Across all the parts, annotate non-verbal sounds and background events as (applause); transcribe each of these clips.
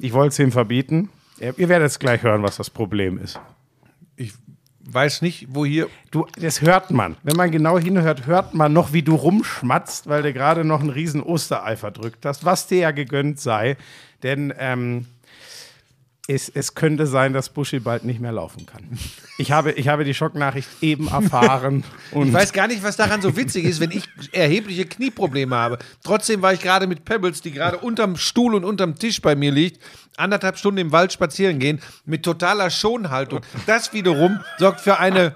Ich wollte es ihm verbieten. Ihr werdet jetzt gleich hören, was das Problem ist. Ich weiß nicht, wo hier. Du, das hört man. Wenn man genau hinhört, hört man noch, wie du rumschmatzt, weil du gerade noch einen riesen Osterei verdrückt hast, was dir ja gegönnt sei. Denn ähm, es, es könnte sein, dass Buschi bald nicht mehr laufen kann. Ich habe, ich habe die Schocknachricht eben erfahren. Und Ich weiß gar nicht, was daran so witzig ist, wenn ich erhebliche Knieprobleme habe. Trotzdem war ich gerade mit Pebbles, die gerade unterm Stuhl und unterm Tisch bei mir liegt, anderthalb Stunden im Wald spazieren gehen, mit totaler Schonhaltung. Das wiederum sorgt für eine,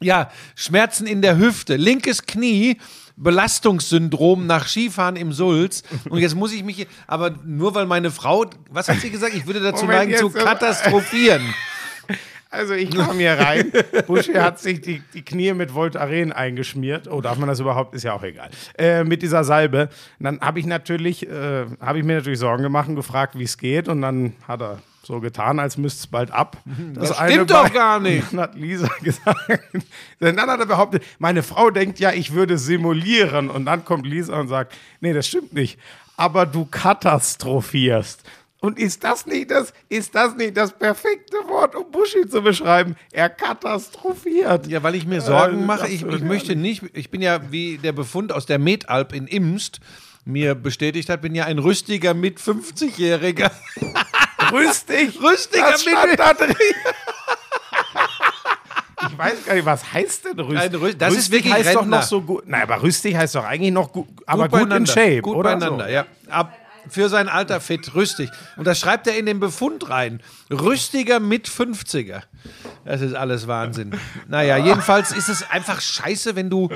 ja, Schmerzen in der Hüfte, linkes Knie, Belastungssyndrom nach Skifahren im Sulz. Und jetzt muss ich mich, aber nur weil meine Frau, was hat sie gesagt? Ich würde dazu Moment, neigen, zu aber- katastrophieren. Also ich kam hier rein. Buschi hat sich die, die Knie mit Voltaren eingeschmiert. Oh, darf man das überhaupt? Ist ja auch egal. Äh, mit dieser Salbe. Und dann habe ich natürlich, äh, habe ich mir natürlich Sorgen gemacht und gefragt, wie es geht. Und dann hat er so getan, als müsste es bald ab. Das stimmt doch gar nicht. Dann (laughs) hat Lisa gesagt. Dann hat er behauptet, meine Frau denkt ja, ich würde simulieren. Und dann kommt Lisa und sagt, nee, das stimmt nicht. Aber du katastrophierst. Und ist das nicht das, ist das nicht das perfekte Wort, um Buschi zu beschreiben? Er katastrophiert. Ja, weil ich mir Sorgen Äh, mache. das Ich, ich möchte nicht, ich bin ja wie der Befund aus der Metalp in Imst mir bestätigt hat, bin ja ein rüstiger mit 50-Jähriger. (laughs) Rüstig. Rüstiger mit. Ich weiß gar nicht, was heißt denn rüstig? Ein Rü- das ist rüstig wirklich heißt doch Rentner. noch so gut. Nein, aber rüstig heißt doch eigentlich noch gut, aber gut, in beieinander. Shape, Gut oder? beieinander, so. ja. Ab, für sein Alter fit, rüstig. Und das schreibt er in den Befund rein. Rüstiger mit 50er. Das ist alles Wahnsinn. Naja, jedenfalls ist es einfach scheiße, wenn du.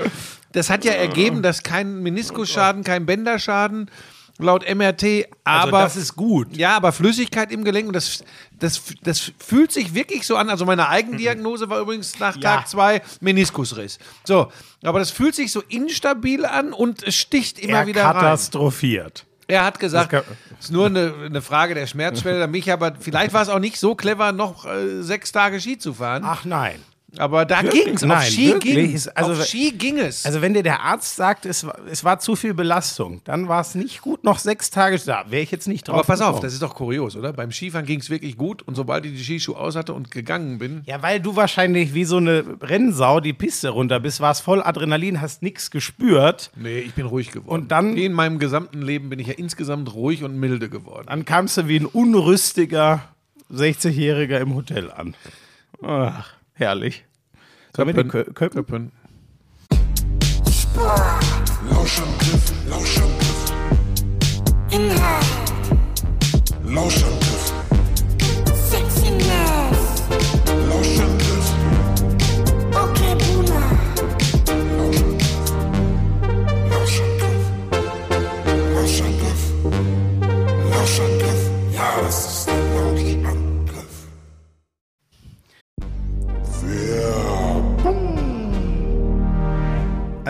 Das hat ja ergeben, dass kein Meniskusschaden, kein Bänderschaden laut MRT, aber. Also das ist gut. Ja, aber Flüssigkeit im Gelenk, und das, das, das fühlt sich wirklich so an. Also meine Eigendiagnose war übrigens nach Ja. Tag zwei Meniskusriss. So, aber das fühlt sich so instabil an und es sticht immer Er wieder rein. katastrophiert. Er hat gesagt, es ist nur eine, eine Frage der Schmerzschwelle. Mich aber, vielleicht war es auch nicht so clever, noch äh, sechs Tage Ski zu fahren. Ach nein. Aber da ging es. Auf Ski ging Ist- also- Auf Ski ging es. Also wenn dir der Arzt sagt, es war, es war zu viel Belastung, dann war es nicht gut, noch sechs Tage da. Wäre ich jetzt nicht drauf aber pass auf, gekommen. das ist doch kurios, oder? Beim Skifahren ging es wirklich gut und sobald ich die Skischuhe aus hatte und gegangen bin, Ja, weil du wahrscheinlich wie so eine Rennsau die Piste runter bist, war es voll Adrenalin, hast nichts gespürt. nee, ich bin ruhig geworden. Und dann- in meinem gesamten Leben bin ich ja insgesamt ruhig und milde geworden. Dann kamst du wie ein unrüstiger 60-Jähriger im Hotel an. Ach, herrlich. Sollen wir den Kö- Köppen? Köppen. Lauschangriff, Lauschangriff. Inhalt, Lauschangriff, Sexiness, Lauschangriff,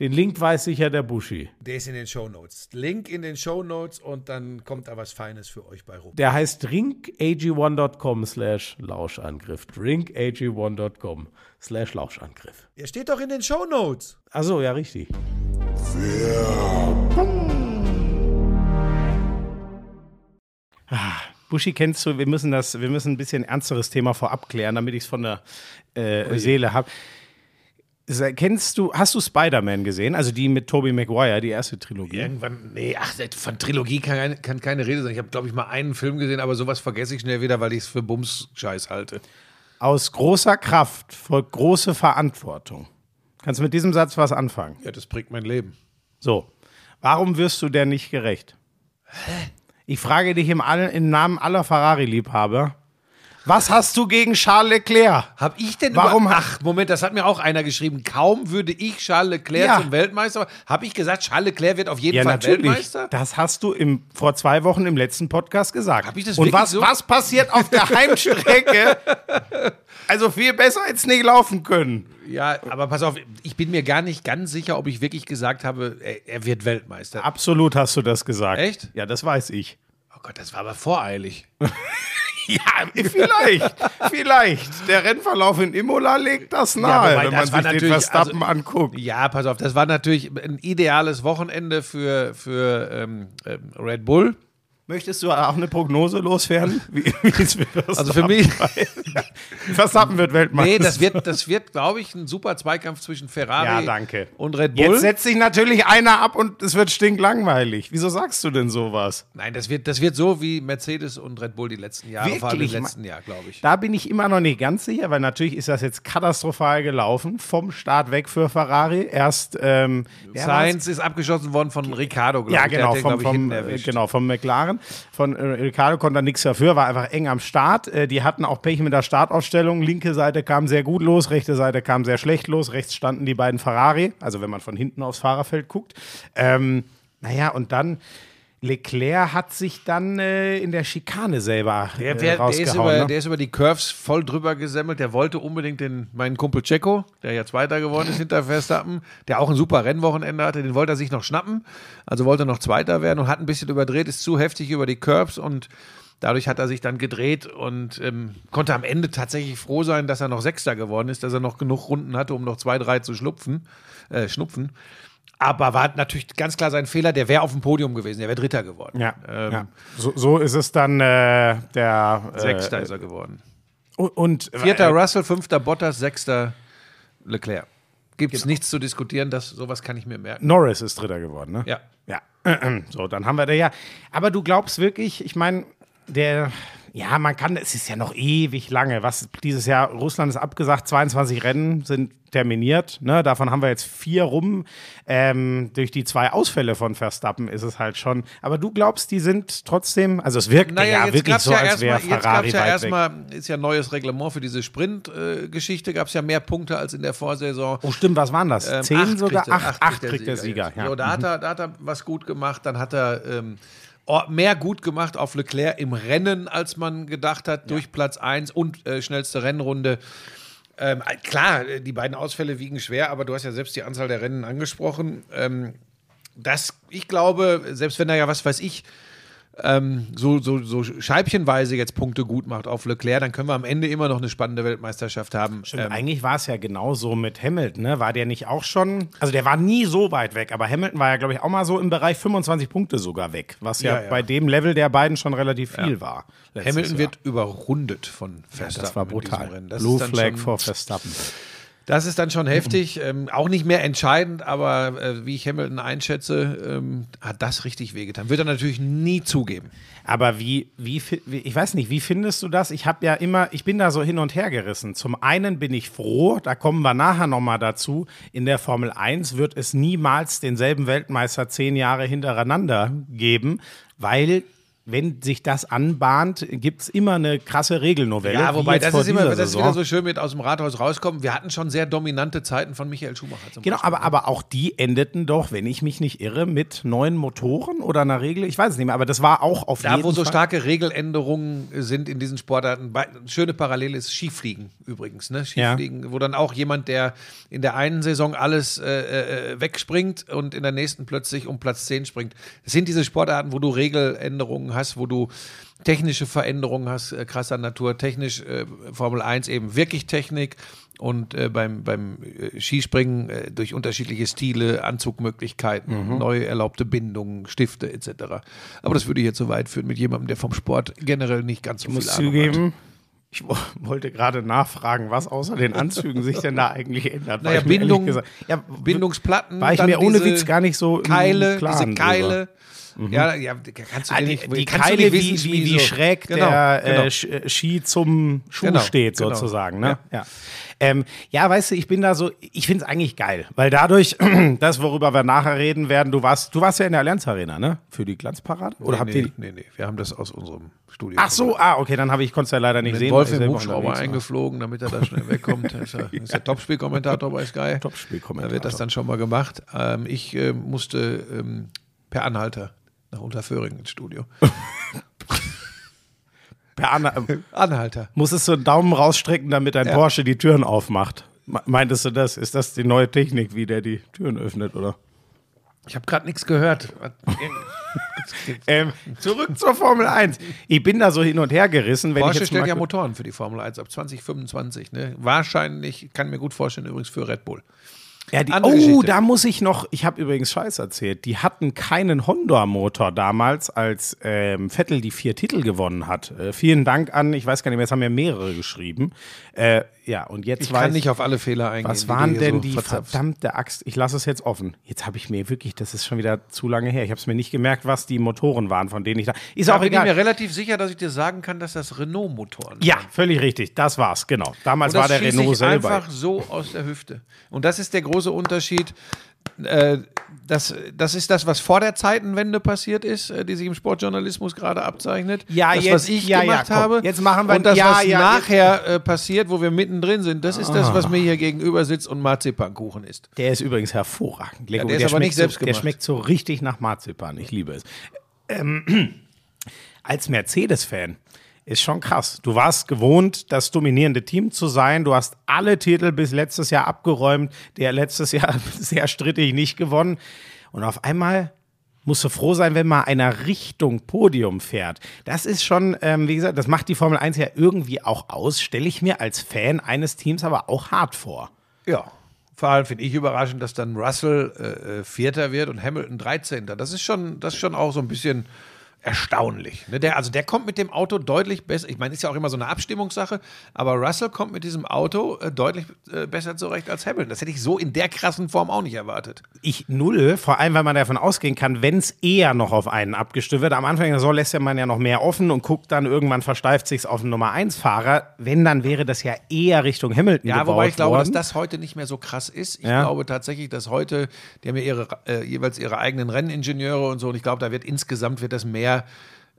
den Link weiß sicher der Buschi. Der ist in den Show Notes. Link in den Show Notes und dann kommt da was Feines für euch bei rum. Der heißt drinkag1.com slash Lauschangriff. drinkag1.com slash Lauschangriff. Der steht doch in den Show Notes. Achso, ja, richtig. Ah, Buschi kennst du, wir müssen das, wir müssen ein bisschen ernsteres Thema vorab klären, damit ich es von der äh, Seele habe. Kennst du, hast du Spider-Man gesehen? Also die mit Tobey Maguire, die erste Trilogie? Irgendwann, nee, ach, von Trilogie kann, keine- kann keine Rede sein. Ich habe, glaube ich, mal einen Film gesehen, aber sowas vergesse ich schnell wieder, weil ich es für Bums-Scheiß halte. Aus großer Kraft folgt große Verantwortung. Kannst du mit diesem Satz was anfangen? Ja, das prägt mein Leben. So, warum wirst du der nicht gerecht? Ich frage dich im, All, im Namen aller Ferrari-Liebhaber, was hast du gegen Charles Leclerc? Hab ich denn Warum über, Ach, Moment, das hat mir auch einer geschrieben. Kaum würde ich Charles Leclerc Ja. zum Weltmeister. Habe ich gesagt, Charles Leclerc wird auf jeden Ja, Fall natürlich. Weltmeister? Das hast du im, vor zwei Wochen im letzten Podcast gesagt. Hab ich das Und wirklich was, so? was passiert auf der Heimstrecke? Also viel besser als nicht laufen können. Ja, aber pass auf, ich bin mir gar nicht ganz sicher, ob ich wirklich gesagt habe, er, er wird Weltmeister. Absolut hast du das gesagt. Echt? Ja, das weiß ich. Oh Gott, das war aber voreilig. (laughs) Ja, vielleicht, vielleicht. Der Rennverlauf in Imola legt das nahe, wobei, wenn man sich den natürlich- Verstappen also- anguckt. Ja, pass auf, das war natürlich ein ideales Wochenende für, für ähm, ähm, Red Bull. Möchtest du auch eine Prognose loswerden? (laughs) Wie, wie es Also für mich-. Verstappen wird Weltmeister. Nee, das wird, das wird glaube ich, ein super Zweikampf zwischen Ferrari Ja, danke. und Red Bull. Jetzt setzt sich natürlich einer ab und es wird stinklangweilig. Wieso sagst du denn sowas? Nein, das wird, das wird so wie Mercedes und Red Bull die letzten Jahre, vor allem im Wirklich? letzten Jahr, glaube ich. Da bin ich immer noch nicht ganz sicher, weil natürlich ist das jetzt katastrophal gelaufen. Vom Start weg für Ferrari. Erst ähm? Sainz ist abgeschossen worden von Ricardo, glaube Ja, ich. Genau, vom, vom, äh, genau, vom McLaren. Von äh, Ricardo konnte er nichts dafür, war einfach eng am Start. Äh, die hatten auch Pech mit der Startaufstellung. Linke Seite kam sehr gut los, rechte Seite kam sehr schlecht los. Rechts standen die beiden Ferrari, also wenn man von hinten aufs Fahrerfeld guckt. Ähm, naja, und dann Leclerc hat sich dann äh, in der Schikane selber Der, äh, der, der, ist rausgehauen. über, ne? der ist über die Curves voll drüber gesemmelt. Der wollte unbedingt den, meinen Kumpel Checo, der ja Zweiter geworden ist hinter Verstappen, der auch ein super Rennwochenende hatte, den wollte er sich noch schnappen. Also wollte er noch Zweiter werden und hat ein bisschen überdreht, ist zu heftig über die Curves und dadurch hat er sich dann gedreht und ähm, konnte am Ende tatsächlich froh sein, dass er noch Sechster geworden ist, dass er noch genug Runden hatte, um noch zwei, drei zu schlupfen, äh, schnupfen. Aber war natürlich ganz klar sein Fehler, der wäre auf dem Podium gewesen, der wäre Dritter geworden. ja, Ähm, ja. So, so ist es dann äh, der Sechster äh, ist er geworden. und, und Vierter äh, Russell, fünfter Bottas, sechster Leclerc. Gibt es nichts zu diskutieren, das, sowas kann ich mir merken. Norris ist Dritter geworden, ne? Ja. Ja. (clears throat) So, dann haben wir da ja. Aber du glaubst wirklich, ich meine, der, ja, man kann, es ist ja noch ewig lange. Was dieses Jahr, Russland ist abgesagt, 22 Rennen sind terminiert. Ne? Davon haben wir jetzt vier rum. Ähm, durch die zwei Ausfälle von Verstappen ist es halt schon. Aber du glaubst, die sind trotzdem, also es wirkt Naja, ja wirklich so, ja als wäre erstmal, jetzt Ferrari gab's ja erstmal, ist ja ein neues Reglement für diese Sprint-Geschichte, gab es ja mehr Punkte als in der Vorsaison. Oh, stimmt, was waren das? Ähm, Zehn acht sogar? kriegt acht, acht kriegt der Sieger. jetzt. Ja. Jo, da, hat er, da hat er was gut gemacht. Dann hat er ähm, mehr gut gemacht auf Leclerc im Rennen, als man gedacht hat, durch Platz 1 und äh, schnellste Rennrunde. Ähm, äh, klar, äh, die beiden Ausfälle wiegen schwer, aber du hast ja selbst die Anzahl der Rennen angesprochen. Ähm, das, ich glaube, selbst wenn er ja, was weiß ich, ähm, so, so, so scheibchenweise jetzt Punkte gut macht auf Leclerc, dann können wir am Ende immer noch eine spannende Weltmeisterschaft haben. Stimmt, Ähm, eigentlich war es ja genauso mit Hamilton, ne? War der nicht auch schon, also der war nie so weit weg, aber Hamilton war ja, glaube ich, auch mal so im Bereich 25 Punkte sogar weg, was ja, Ja, ja. bei dem Level der beiden schon relativ viel war. letztes Hamilton Jahr. wird überrundet von Verstappen. das war brutal. Dann Flag vor Verstappen. Das ist dann schon heftig. Ähm, auch nicht mehr entscheidend, aber äh, wie ich Hamilton einschätze, ähm, hat das richtig wehgetan. Wird er natürlich nie zugeben. Aber wie, wie, wie, ich weiß nicht, wie findest du das? Ich habe ja immer, ich bin da so hin und her gerissen. Zum einen bin ich froh, da kommen wir nachher nochmal dazu, in der Formel 1 wird es niemals denselben Weltmeister zehn Jahre hintereinander geben, weil wenn sich das anbahnt, gibt es immer eine krasse Regelnovelle. Ja, wobei das ist immer, das ist wieder so schön mit aus dem Rathaus rauskommen. Wir hatten schon sehr dominante Zeiten von Michael Schumacher zum Genau, Beispiel. aber, aber auch die endeten doch, wenn ich mich nicht irre, mit neuen Motoren oder einer Regel. Ich weiß es nicht mehr, aber das war auch auf Da, jeden wo so Fall. starke Regeländerungen sind in diesen Sportarten, schöne Parallele ist Skifliegen übrigens. Ne? Skifliegen, wo dann auch jemand, der in der einen Saison alles äh, äh, wegspringt und in der nächsten plötzlich um Platz 10 springt. Das sind diese Sportarten, wo du Regeländerungen hast, wo du technische Veränderungen hast, äh, krasser Natur, technisch äh, Formel 1 eben wirklich Technik und äh, beim, beim äh, Skispringen äh, durch unterschiedliche Stile, Anzugmöglichkeiten, Mhm. neu erlaubte Bindungen, Stifte etc. Aber das würde jetzt so weit führen mit jemandem, der vom Sport generell nicht ganz so Ich viel muss Ahnung zugeben, ich wo- wollte gerade nachfragen, was außer den Anzügen sich denn da eigentlich ändert. Naja, ich Bindung- gesagt- ja, hat. Bindungsplatten, War ich mir ohne Witz gar nicht so Keile, diese Keile. drüber. Ja, ja, kannst du Ah, nicht, die kannst Keile, nicht wie, wissen, wie, wie so. schräg Genau, der genau. Äh, Sch- äh, Ski zum Schuh Genau, steht, genau. sozusagen. Ne? Ja. Ähm, ja, weißt du, ich bin da so, ich finde es eigentlich geil, weil dadurch, (clears throat) das, worüber wir nachher reden werden, du warst, du warst ja in der Allianz Arena, ne? Für die Glanzparade? Oder habt nee, ihr. nee, nee, wir haben das aus unserem Studio. Ach so, ah, okay, dann habe ich, konnte es ja leider nicht Mit sehen. Wolf im Hubschrauber unterwegs war. eingeflogen, damit er da schnell wegkommt. (laughs) ist er, ist der Topspielkommentator bei Sky. Topspielkommentator. Da wird das dann schon mal gemacht. Ähm, ich äh, musste ähm, per Anhalter nach Unterföhring ins Studio. (laughs) Per Anna, (laughs) Anhalter. musstest du einen Daumen rausstrecken, damit dein Ja. Porsche die Türen aufmacht. Me- Meintest du das? Ist das die neue Technik, wie der die Türen öffnet, oder? Ich habe gerade nichts gehört. (laughs) Ähm, zurück zur Formel 1. Ich bin da so hin und her gerissen. Wenn ich Porsche jetzt stellt ja Motoren für die Formel 1 ab 2025. Ne? Wahrscheinlich, kann mir gut vorstellen, übrigens für Red Bull. Ja, die, oh, Geschichte. da muss ich noch, ich habe übrigens Scheiß erzählt, die hatten keinen Honda-Motor damals, als ähm, Vettel die vier Titel gewonnen hat. Äh, vielen Dank an, ich weiß gar nicht mehr, es haben ja mehrere geschrieben. Äh, ja, und jetzt Ich weiß kann nicht auf alle Fehler eingehen. was waren denn so die verzapfst. verdammte Axt? Ich lasse es jetzt offen. Jetzt habe ich mir wirklich, das ist schon wieder zu lange her. Ich habe es mir nicht gemerkt, was die Motoren waren, von denen ich da. Ist Da auch bin ich egal. mir relativ sicher, dass ich dir sagen kann, dass das Renault-Motoren Ja, völlig richtig. Das war's, genau. Damals Und das war der Renault ich selber. einfach so aus der Hüfte. Und das ist der große Unterschied. Äh, das, das ist das, was vor der Zeitenwende passiert ist, äh, die sich im Sportjournalismus gerade abzeichnet. Ja, das, jetzt- was ich ja, ja, gemacht komm. habe. Jetzt machen wir- Und das, ja, was ja, nachher äh, passiert, wo wir mittendrin sind, das ist Ah. das, was mir hier gegenüber sitzt und Marzipankuchen ist. Der ist übrigens hervorragend. Lego, der ist aber schmeckt nicht selbst so, Der gemacht. schmeckt so richtig nach Marzipan. Ich liebe es. Ähm, (clears throat) als Mercedes-Fan ist schon krass. Du warst gewohnt, das dominierende Team zu sein. Du hast alle Titel bis letztes Jahr abgeräumt. Der letztes Jahr (laughs) sehr strittig nicht gewonnen. Und auf einmal musst du froh sein, wenn mal einer Richtung Podium fährt. Das ist schon, ähm, wie gesagt, das macht die Formel 1 ja irgendwie auch aus. Stelle ich mir als Fan eines Teams aber auch hart vor. Ja. Vor allem finde ich überraschend, dass dann Russell äh, äh, Vierter wird und Hamilton 13. Das ist schon, das ist schon auch so ein bisschen erstaunlich. Ne? Der, also der kommt mit dem Auto deutlich besser. Ich meine, ist ja auch immer so eine Abstimmungssache, aber Russell kommt mit diesem Auto äh, deutlich äh, besser zurecht als Hamilton. Das hätte ich so in der krassen Form auch nicht erwartet. Ich null, vor allem, weil man davon ausgehen kann, wenn es eher noch auf einen abgestimmt wird. Am Anfang der Saison lässt ja man ja noch mehr offen und guckt dann, irgendwann versteift sich's auf den Nummer 1 Fahrer. Wenn, dann wäre das ja eher Richtung Hamilton Ja, wobei ich glaube, worden. dass das heute nicht mehr so krass ist. Ich Ja. glaube tatsächlich, dass heute, die haben ja ihre, äh, jeweils ihre eigenen Renningenieure und so, und ich glaube, da wird insgesamt wird das mehr.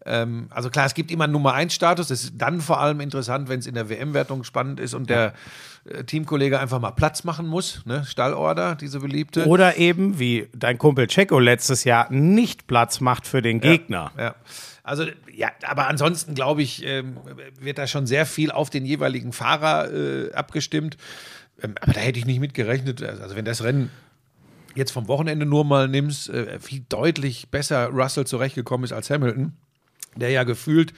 Ähm, also klar, es gibt immer einen Nummer 1 Status. Das ist dann vor allem interessant, wenn es in der WM-Wertung spannend ist und der äh, Teamkollege einfach mal Platz machen muss. Ne? Stallorder, diese beliebte. Oder eben, wie dein Kumpel Checo letztes Jahr nicht Platz macht für den Gegner. Ja. Also, ja, aber ansonsten glaube ich, ähm, wird da schon sehr viel auf den jeweiligen Fahrer äh, abgestimmt. Ähm, aber da hätte ich nicht mit gerechnet. Also, wenn das Rennen jetzt vom Wochenende nur mal nimmst, äh, wie deutlich besser Russell zurechtgekommen ist als Hamilton, der ja gefühlt,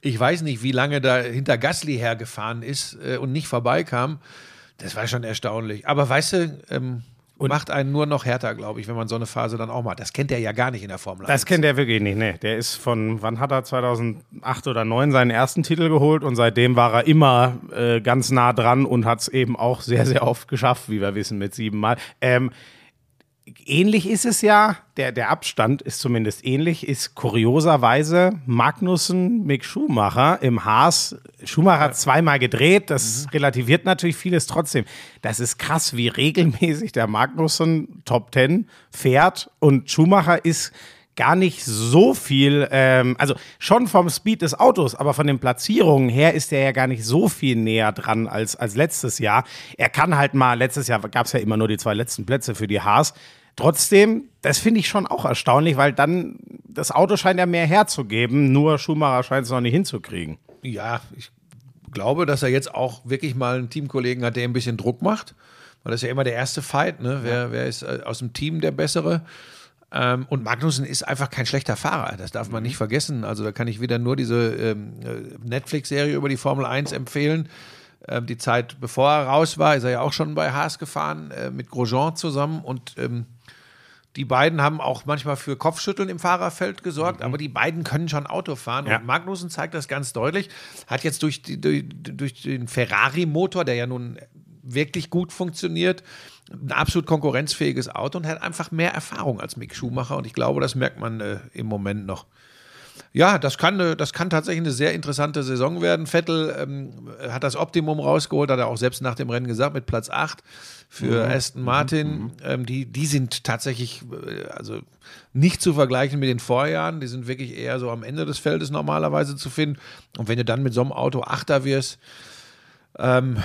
ich weiß nicht, wie lange da hinter Gasly hergefahren ist äh, und nicht vorbeikam. Das war schon erstaunlich. Aber weißt du, ähm, macht einen nur noch härter, glaube ich, wenn man so eine Phase dann auch macht. Das kennt er ja gar nicht in der Formel 1. Das kennt er wirklich nicht, ne. Der ist von, wann hat er 2008 oder 2009 seinen ersten Titel geholt und seitdem war er immer äh, ganz nah dran und hat es eben auch sehr, sehr oft geschafft, wie wir wissen, mit sieben Mal. Ähm, ähnlich ist es ja, der, der Abstand ist zumindest ähnlich, ist kurioserweise Magnussen Mick Schumacher im Haas. Schumacher hat zweimal gedreht, das relativiert natürlich vieles trotzdem. Das ist krass, wie regelmäßig der Magnussen Top Ten fährt und Schumacher ist gar nicht so viel, ähm, also schon vom Speed des Autos, aber von den Platzierungen her ist er ja gar nicht so viel näher dran als, als letztes Jahr. Er kann halt mal, letztes Jahr gab es ja immer nur die zwei letzten Plätze für die Haas. Trotzdem, das finde ich schon auch erstaunlich, weil dann das Auto scheint ja mehr herzugeben, nur Schumacher scheint es noch nicht hinzukriegen. Ja, ich glaube, dass er jetzt auch wirklich mal einen Teamkollegen hat, der ein bisschen Druck macht. Weil das ist ja immer der erste Fight, ne? Wer, wer ist äh, aus dem Team der Bessere? Ähm, und Magnussen ist einfach kein schlechter Fahrer, das darf man nicht vergessen. Also da kann ich wieder nur diese ähm, äh, Netflix-Serie über die Formel 1 empfehlen. Ähm, die Zeit, bevor er raus war, ist er ja auch schon bei Haas gefahren, äh, mit Grosjean zusammen. Und ähm, die beiden haben auch manchmal für Kopfschütteln im Fahrerfeld gesorgt, aber die beiden können schon Auto fahren. Ja. Und Magnussen zeigt das ganz deutlich. Hat jetzt durch, die, durch, durch den Ferrari-Motor, der ja nun wirklich gut funktioniert, ein absolut konkurrenzfähiges Auto und hat einfach mehr Erfahrung als Mick Schumacher. Und ich glaube, das merkt man äh, im Moment noch. Ja, das kann, äh, das kann tatsächlich eine sehr interessante Saison werden. Vettel ähm, hat das Optimum rausgeholt, hat er auch selbst nach dem Rennen gesagt, mit Platz 8 für Aston Martin. Ähm, die, die sind tatsächlich äh, also nicht zu vergleichen mit den Vorjahren. Die sind wirklich eher so am Ende des Feldes normalerweise zu finden. Und wenn du dann mit so einem Auto Achter wirst, ähm,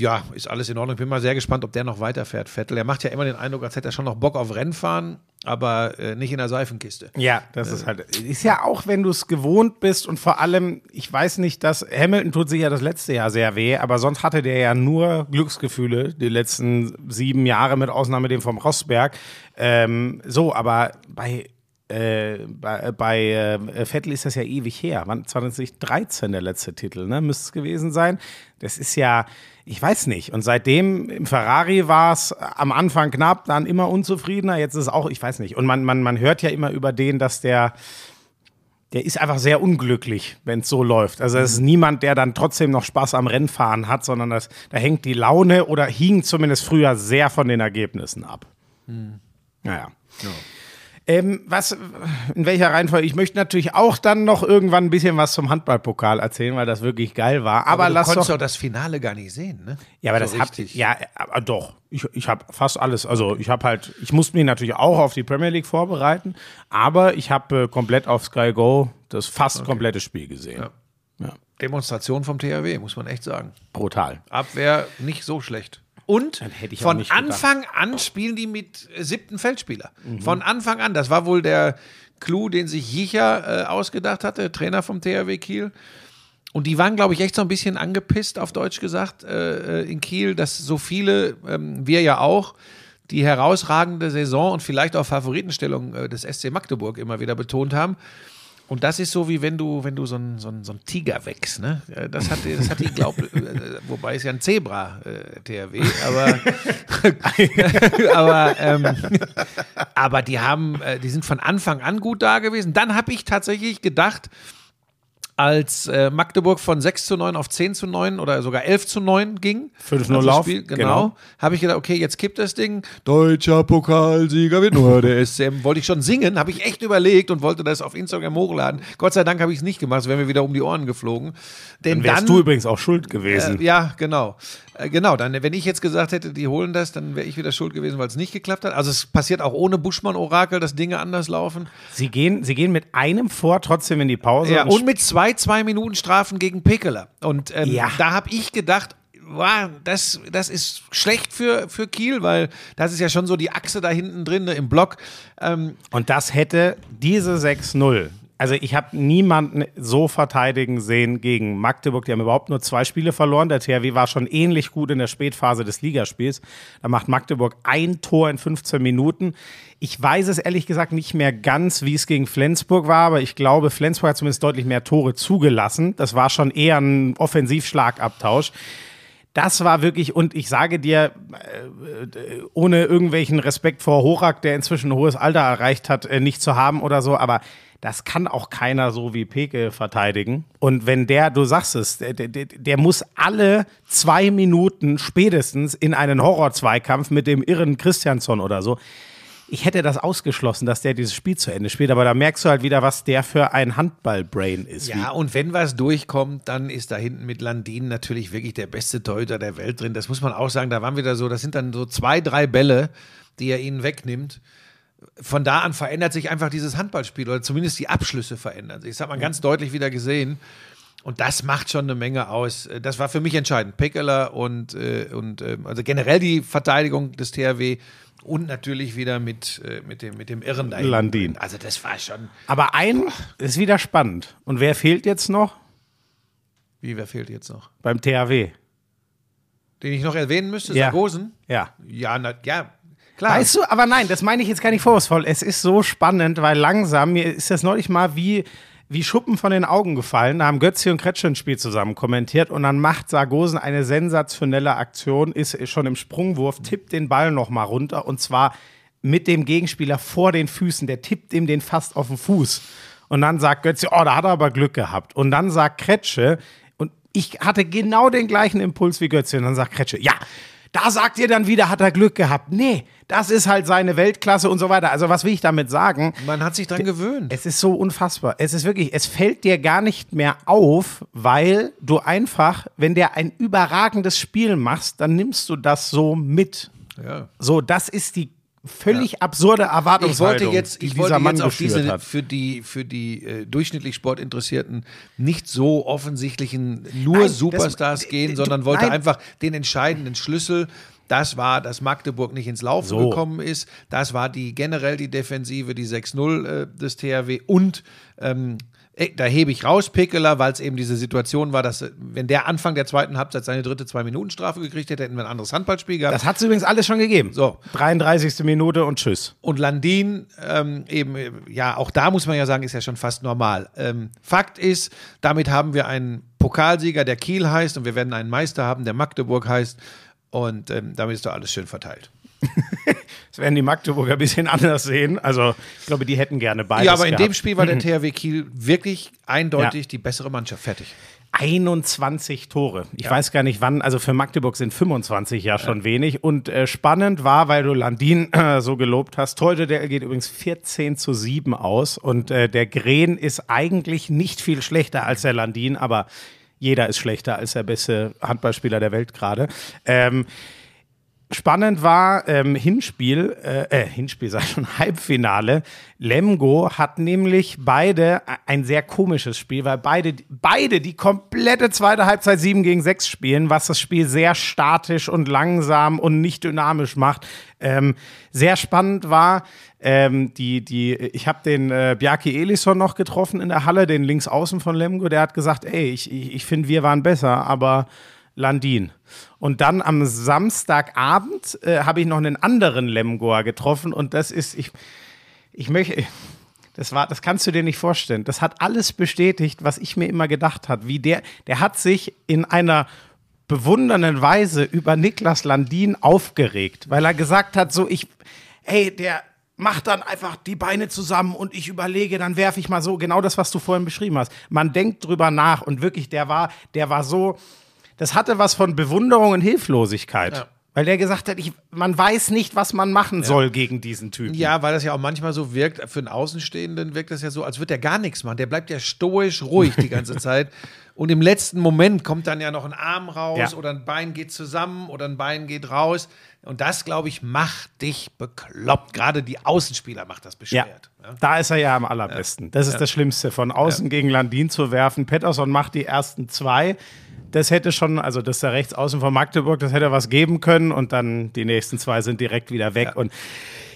ja, ist alles in Ordnung. Ich bin mal sehr gespannt, ob der noch weiterfährt, Vettel. Er macht ja immer den Eindruck, als hätte er schon noch Bock auf Rennfahren, aber äh, nicht in der Seifenkiste. Ja, das ist halt, ist ja auch, wenn du es gewohnt bist und vor allem, ich weiß nicht, dass Hamilton tut sich ja das letzte Jahr sehr weh, aber sonst hatte der ja nur Glücksgefühle die letzten sieben Jahre mit Ausnahme dem vom Rosberg. Ähm, so, aber bei äh, bei, bei äh, Vettel ist das ja ewig her. Wann 2013 der letzte Titel, ne? Müsste es gewesen sein. Das ist ja, ich weiß nicht. Und seitdem im Ferrari war es am Anfang knapp, dann immer unzufriedener. Jetzt ist es auch, ich weiß nicht. Und man, man, man hört ja immer über den, dass der der ist einfach sehr unglücklich, wenn es so läuft. Also es ist niemand, der dann trotzdem noch Spaß am Rennfahren hat, sondern das, da hängt die Laune oder hing zumindest früher sehr von den Ergebnissen ab. Naja. Ähm, was, in welcher Reihenfolge? Ich möchte natürlich auch dann noch irgendwann ein bisschen was zum Handballpokal erzählen, weil das wirklich geil war. Aber, du lass konntest doch. doch das Finale gar nicht sehen, ne? Ja, aber So das habt richtig. ja, aber doch. Ich, ich habe fast alles. Also ich habe halt, ich musste mich natürlich auch auf die Premier League vorbereiten, aber ich habe äh, komplett auf Sky Go das fast komplette Spiel gesehen. Ja. Ja. Demonstration vom THW, muss man echt sagen. Brutal. Abwehr nicht so schlecht. Und von gedacht. Anfang an spielen die mit äh, siebten Feldspieler. Von Anfang an. Das war wohl der Clou, den sich Jicher äh, ausgedacht hatte, Trainer vom THW Kiel. Und die waren, glaube ich, echt so ein bisschen angepisst, auf Deutsch gesagt, äh, äh, in Kiel, dass so viele, ähm, wir ja auch, die herausragende Saison und vielleicht auch Favoritenstellung äh, des SC Magdeburg immer wieder betont haben. Und das ist so, wie wenn du, wenn du so ein, so ein, so ein Tiger wächst, ne? Ja, Das hat, das hat die glaub, äh, wobei es ja ein Zebra, äh, THW, aber, (laughs) aber, ähm, aber die haben, äh, die sind von Anfang an gut da gewesen. Dann habe ich tatsächlich gedacht, als äh, Magdeburg von 6 zu 9 auf 10 zu 9 oder sogar 11 zu 9 ging. 5-0 also Lauf, Spiel, genau. genau. Habe ich gedacht, okay, jetzt kippt das Ding. Deutscher Pokalsieger wird nur der (laughs) SCM. Wollte ich schon singen, habe ich echt überlegt und wollte das auf Instagram hochladen. Gott sei Dank habe ich es nicht gemacht, es wäre mir wieder um die Ohren geflogen. Denn Dann wärst dann, du übrigens auch schuld gewesen. äh, ja, genau. Äh, genau, dann, wenn ich jetzt gesagt hätte, die holen das, dann wäre ich wieder schuld gewesen, weil es nicht geklappt hat. Also es passiert auch ohne Buschmann-Orakel, dass Dinge anders laufen. Sie, gehen, sie gehen mit einem vor trotzdem in die Pause. Ja, und mit zwei, zwei Minuten Strafen gegen Pekeler. Und ähm, Ja. da habe ich gedacht, wow, das, das ist schlecht für, für Kiel, weil das ist ja schon so die Achse da hinten drin ne, im Block. Ähm, Und das hätte diese 6-0. Also ich habe niemanden so verteidigen sehen gegen Magdeburg. Die haben überhaupt nur zwei Spiele verloren. Der THW war schon ähnlich gut in der Spätphase des Ligaspiels. Da macht Magdeburg ein Tor in 15 Minuten. Ich weiß es ehrlich gesagt nicht mehr ganz, wie es gegen Flensburg war, aber ich glaube, Flensburg hat zumindest deutlich mehr Tore zugelassen. Das war schon eher ein Offensivschlagabtausch. Das war wirklich, und ich sage dir, äh, ohne irgendwelchen Respekt vor Horak, der inzwischen ein hohes Alter erreicht hat, äh, nicht zu haben oder so, aber das kann auch keiner so wie Peke verteidigen. Und wenn der, du sagst es, der, der, der muss alle zwei Minuten spätestens in einen Horror-Zweikampf mit dem irren Christiansson oder so. Ich hätte das ausgeschlossen, dass der dieses Spiel zu Ende spielt, aber da merkst du halt wieder, was der für ein Handball-Brain ist. ja, und wenn was durchkommt, dann ist da hinten mit Landin natürlich wirklich der beste Torhüter der Welt drin. Das muss man auch sagen. Da waren wieder so, das sind dann so zwei, drei Bälle, die er ihnen wegnimmt. von da an verändert sich einfach dieses Handballspiel oder zumindest die Abschlüsse verändern sich. Das hat man ganz deutlich wieder gesehen. Und das macht schon eine Menge aus. Das war für mich entscheidend. Pekela und, äh, und äh, also generell die Verteidigung des THW und natürlich wieder mit, äh, mit, dem, mit dem Irren dahin. Landin. Also das war schon. Aber ein ist wieder spannend. Und wer fehlt jetzt noch Wie, wer fehlt jetzt noch? beim THW? Den ich noch erwähnen müsste, Ja. Sargosen? Ja. Ja, na, ja, klar. Weißt du, aber nein, das meine ich jetzt gar nicht vorwurfsvoll. Es ist so spannend, weil langsam, mir ist das neulich mal wie, wie Schuppen von den Augen gefallen. Da haben Götzi und Kretsche ein Spiel zusammen kommentiert und dann macht Sargosen eine sensationelle Aktion, ist schon im Sprungwurf, tippt den Ball nochmal runter und zwar mit dem Gegenspieler vor den Füßen. Der tippt ihm den fast auf den Fuß. Und dann sagt Götzi, oh, da hat er aber Glück gehabt. Und dann sagt Kretsche, und ich hatte genau den gleichen Impuls wie Götzi. Und dann sagt Kretsche, ja, da sagt ihr dann wieder, hat er Glück gehabt. Nee, das ist halt seine Weltklasse und so weiter. Also was will ich damit sagen? Man hat sich dran gewöhnt. Es ist so unfassbar. Es ist wirklich, es fällt dir gar nicht mehr auf, weil du einfach, wenn der ein überragendes Spiel machst, dann nimmst du das so mit. Ja. So, das ist die völlig absurde Ich Erwartungshaltung, wollte jetzt, ich wollte Mann jetzt auf diese hat. für die für die äh, durchschnittlich Sportinteressierten nicht so offensichtlichen nur Nein, das- Superstars d- gehen, sondern wollte nein. einfach den entscheidenden Schlüssel. Das war, dass Magdeburg nicht ins Laufen So. gekommen ist. Das war die generell die Defensive, die 6-0 äh, des THW und ähm, da hebe ich raus Pickeler, weil es eben diese Situation war, dass äh, wenn der Anfang der zweiten Halbzeit seine dritte Zwei-Minuten-Strafe gekriegt hätte, hätten wir ein anderes Handballspiel gehabt. Das hat es übrigens alles schon gegeben. So. 33. Minute und tschüss. Und Landin, ähm, eben, äh, ja, auch da muss man ja sagen, ist ja schon fast normal. Ähm, Fakt ist, damit haben wir einen Pokalsieger, der Kiel heißt, und wir werden einen Meister haben, der Magdeburg heißt. Und ähm, damit ist doch alles schön verteilt. Das werden die Magdeburger ein bisschen anders sehen. Also, ich glaube, die hätten gerne beides. ja, aber in dem gehabt. Spiel war der (laughs) THW Kiel wirklich eindeutig Ja. die bessere Mannschaft. Fertig. 21 Tore. Ich weiß gar nicht wann, also für Magdeburg sind 25 ja schon wenig. Und äh, spannend war, weil du Landin äh, (clears throat) so gelobt hast, heute der geht übrigens 14 zu 7 aus. Und äh, der Gren ist eigentlich nicht viel schlechter als der Landin, aber jeder ist schlechter als der beste Handballspieler der Welt gerade. Ähm, Spannend war ähm, Hinspiel, äh, äh, Hinspiel ich schon, (laughs) Halbfinale. Lemgo hat nämlich beide ein sehr komisches Spiel, weil beide, beide die komplette zweite Halbzeit 7 gegen 6 spielen, was das Spiel sehr statisch und langsam und nicht dynamisch macht. Ähm, sehr spannend war, ähm, die, die, ich habe den äh, Bjarki Elisson noch getroffen in der Halle, den Linksaußen von Lemgo, der hat gesagt, ey, ich, ich, ich finde, wir waren besser, aber Landin. Und dann am Samstagabend äh, habe ich noch einen anderen Lemgoer getroffen und das ist, ich, ich möchte, das war, das kannst du dir nicht vorstellen. Das hat alles bestätigt, was ich mir immer gedacht habe. Wie der, der hat sich in einer bewundernden Weise über Niklas Landin aufgeregt, weil er gesagt hat, so ich, ey, der macht dann einfach die Beine zusammen und ich überlege, dann werfe ich mal so, genau das, was du vorhin beschrieben hast. Man denkt drüber nach und wirklich, der war, der war so, das hatte was von Bewunderung und Hilflosigkeit. Weil der gesagt hat, ich, man weiß nicht, was man machen soll gegen diesen Typen. Ja, weil das ja auch manchmal so wirkt, für einen Außenstehenden wirkt das ja so, als würde er gar nichts machen. Der bleibt ja stoisch ruhig die ganze (laughs) Zeit. Und im letzten Moment kommt dann ja noch ein Arm raus Ja. oder ein Bein geht zusammen oder ein Bein geht raus. Und das, glaube ich, macht dich bekloppt. Gerade die Außenspieler macht das Ja, beschwert. Ja. da ist er ja am allerbesten. Das ist das Schlimmste, von außen gegen Landin zu werfen. Pettersson macht die ersten zwei. Das hätte schon, also das ist der Rechtsaußen von Magdeburg, das hätte was geben können und dann die nächsten zwei sind direkt wieder weg. Und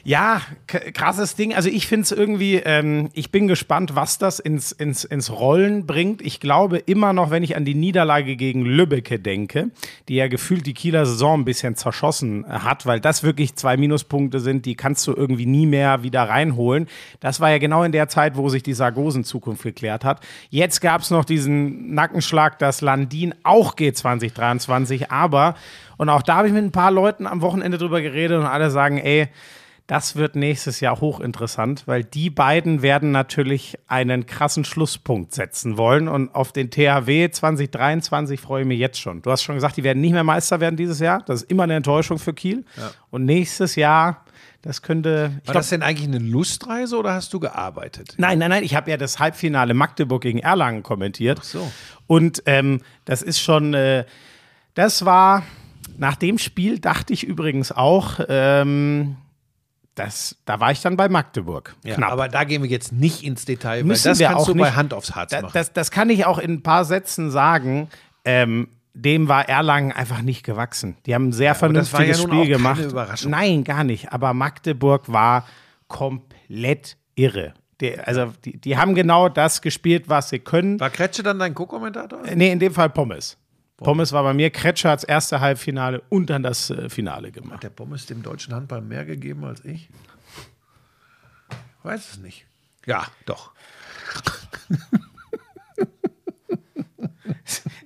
ja, krasses Ding. Also ich finde es irgendwie, ähm, ich bin gespannt, was das ins, ins, ins Rollen bringt. Ich glaube immer noch, wenn ich an die Niederlage gegen Lübbecke denke, die ja gefühlt die Kieler Saison ein bisschen zerschossen hat, weil das wirklich zwei Minuspunkte sind, die kannst du irgendwie nie mehr wieder reinholen. Das war ja genau in der Zeit, wo sich die Sargosen-Zukunft geklärt hat. Jetzt gab es noch diesen Nackenschlag, dass Landin auch geht 2023, aber, und auch da habe ich mit ein paar Leuten am Wochenende drüber geredet und alle sagen, ey, das wird nächstes Jahr hochinteressant, weil die beiden werden natürlich einen krassen Schlusspunkt setzen wollen. Und auf den THW 2023 freue ich mich jetzt schon. Du hast schon gesagt, die werden nicht mehr Meister werden dieses Jahr. Das ist immer eine Enttäuschung für Kiel. Und nächstes Jahr, das könnte. War glaub, das denn eigentlich eine Lustreise oder hast du gearbeitet? Nein, nein, nein, ich habe ja das Halbfinale Magdeburg gegen Erlangen kommentiert. Ach so. Und ähm, das ist schon, äh, das war, nach dem Spiel dachte ich übrigens auch, ähm, das, da war ich dann bei Magdeburg. Ja, Knapp. aber da gehen wir jetzt nicht ins Detail, weil Müssen das wir kannst auch du bei nicht. Hand aufs Harz Da, machen. das, das kann ich auch in ein paar Sätzen sagen. Ähm, dem war Erlangen einfach nicht gewachsen. Die haben ein sehr war vernünftiges ja Spiel gemacht. Überraschung. Nein, gar nicht. Aber Magdeburg war komplett irre. Die, also die, die haben genau das gespielt, was sie können. war Kretsche dann dein Co-Kommentator? Nee, in dem Fall Pommes. Pommes war bei mir. Das erste Halbfinale und dann das äh, Finale gemacht. Hat der Pommes dem deutschen Handball mehr gegeben als ich? Weiß es nicht. Ja, doch. (laughs)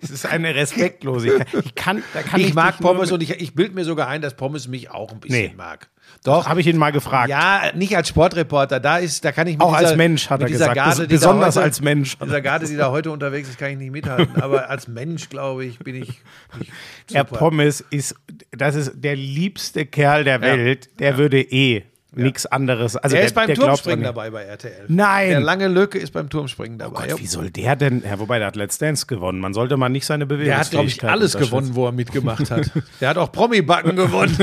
Es ist eine Respektlosigkeit. Ich kann, da kann Ich, ich mag Pommes und ich, ich bilde mir sogar ein, dass Pommes mich auch ein bisschen Nee. mag. Doch. Habe ich ihn mal gefragt. Ja, nicht als Sportreporter. Da ist, da kann ich mit Auch als dieser, Mensch, hat er gesagt. Garde, besonders heute, als Mensch. Dieser Garde, die da heute unterwegs ist, kann ich nicht mithalten. (laughs) Aber als Mensch, glaube ich, bin ich. Herr. (laughs) Pommes ist, das ist der liebste Kerl der Welt. Der würde eh nichts anderes. Also Der der, ist beim der Turmspringen dabei bei RTL. Nein. Der lange Lücke ist beim Turmspringen dabei. Gott, wie soll der denn? Ja, wobei der hat Let's Dance gewonnen. Man sollte mal nicht seine Bewegungsfähigkeit der hat, glaube ich, alles gewonnen, wo er mitgemacht hat. (laughs) Der hat auch Promi-Backen gewonnen.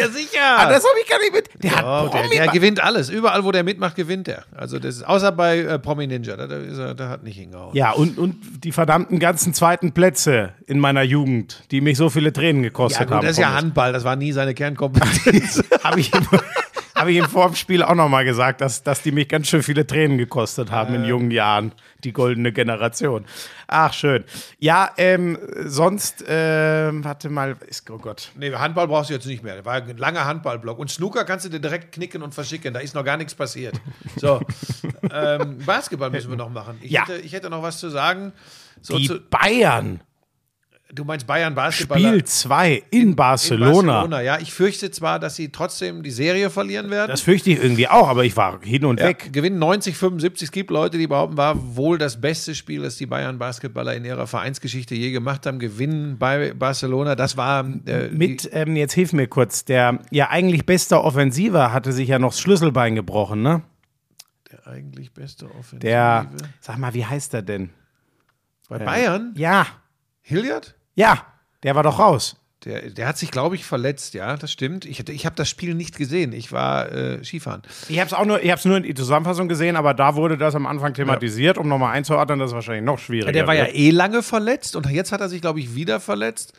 Ja, sicher. Ah, das habe ich gar nicht mit. Der Oh, hat der, Promi der gewinnt alles. Überall, wo der mitmacht, gewinnt er. Also das ist, außer bei äh, Promi Ninja, da, da, ist er, da hat nicht hingehauen. Ja, und, und die verdammten ganzen zweiten Plätze in meiner Jugend, die mich so viele Tränen gekostet Ja, gut, haben. das ist ja. Handball, das war nie seine Kernkompetenz. (laughs) Habe ich, ihm- hab ich ihm vor dem Spiel auch nochmal gesagt, dass, dass die mich ganz schön viele Tränen gekostet haben in jungen Jahren. Die goldene Generation. Ach, schön. Ja, ähm, sonst, ähm, warte mal, ist, oh Gott. nee, Handball brauchst du jetzt nicht mehr. Das war ein langer Handballblock. Und Snooker kannst du dir direkt knicken und verschicken. Da ist noch gar nichts passiert. So, (laughs) ähm, Basketball müssen wir noch machen. Ich, Ja. hätte, ich hätte noch was zu sagen. So Die zu, Bayern, du meinst Bayern Basketball? Spiel 2 in, Barcelona. Ja, ich fürchte zwar, dass sie trotzdem die Serie verlieren werden. Das fürchte ich irgendwie auch, aber ich war hin und Ja, weg. gewinnen 90, 75. Es gibt Leute, die behaupten, war wohl das beste Spiel, das die Bayern Basketballer in ihrer Vereinsgeschichte je gemacht haben. Gewinnen bei Barcelona. Das war äh, Mit, ähm, jetzt hilf mir kurz, der ja eigentlich bester Offensiver hatte sich ja noch das Schlüsselbein gebrochen, ne? der eigentlich beste Offensive. Der, sag mal, wie heißt er denn? bei Bayern? Ja, Hilliard? Ja, der war doch raus. Der, der hat sich, glaube ich, verletzt, ja, das stimmt. Ich, ich habe das Spiel nicht gesehen. Ich war äh, Skifahren. Ich habe es auch nur, ich habe es nur in die Zusammenfassung gesehen, aber da wurde das am Anfang thematisiert, um nochmal einzuordnen, das ist wahrscheinlich noch schwieriger. Der war ja eh lange verletzt und jetzt hat er sich, glaube ich, wieder verletzt.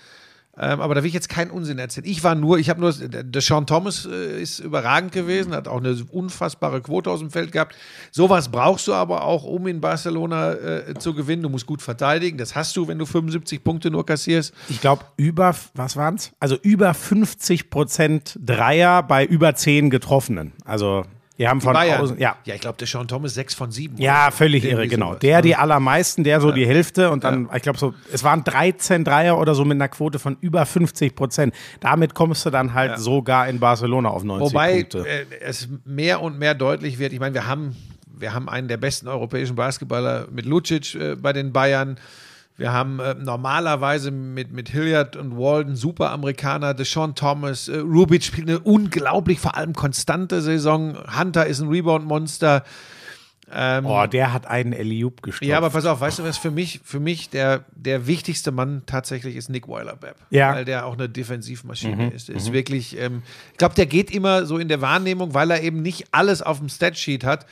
Ähm, aber da will ich jetzt keinen Unsinn erzählen. Ich war nur, ich habe nur, der Sean Thomas äh, ist überragend gewesen, hat auch eine unfassbare Quote aus dem Feld gehabt. Sowas brauchst du aber auch, um in Barcelona äh, zu gewinnen. Du musst gut verteidigen. Das hast du, wenn du 75 Punkte nur kassierst. Ich glaube, über, was waren's? Also über 50 Prozent Dreier bei über 10 Getroffenen. Also, die haben von Bayern. außen, ja. ja, ich glaube, der Sean Thomas 6 von 7. Ja, völlig irre, genau. Der die allermeisten, der so die Hälfte und dann, ich glaube so, es waren 13 Dreier oder so mit einer Quote von über 50 Prozent. Damit kommst du dann halt sogar in Barcelona auf 90 Wobei Punkte. äh, es mehr und mehr deutlich wird. Ich meine, wir haben, wir haben einen der besten europäischen Basketballer mit Lucic äh, bei den Bayern. Wir haben äh, normalerweise mit, mit Hilliard und Walden super Amerikaner, Deshaun Thomas, äh, Rubik spielt eine unglaublich, vor allem konstante Saison. Hunter ist ein Rebound-Monster. Ähm, Oh, der hat einen Eliup gestopft. ja, aber pass auf, weißt du, was für mich, für mich der, der wichtigste Mann tatsächlich ist Nick Weiler-Bepp. Ja. Weil der auch eine Defensivmaschine ist. Ist wirklich, ähm, ich glaube, der geht immer so in der Wahrnehmung, weil er eben nicht alles auf dem Statsheet hat,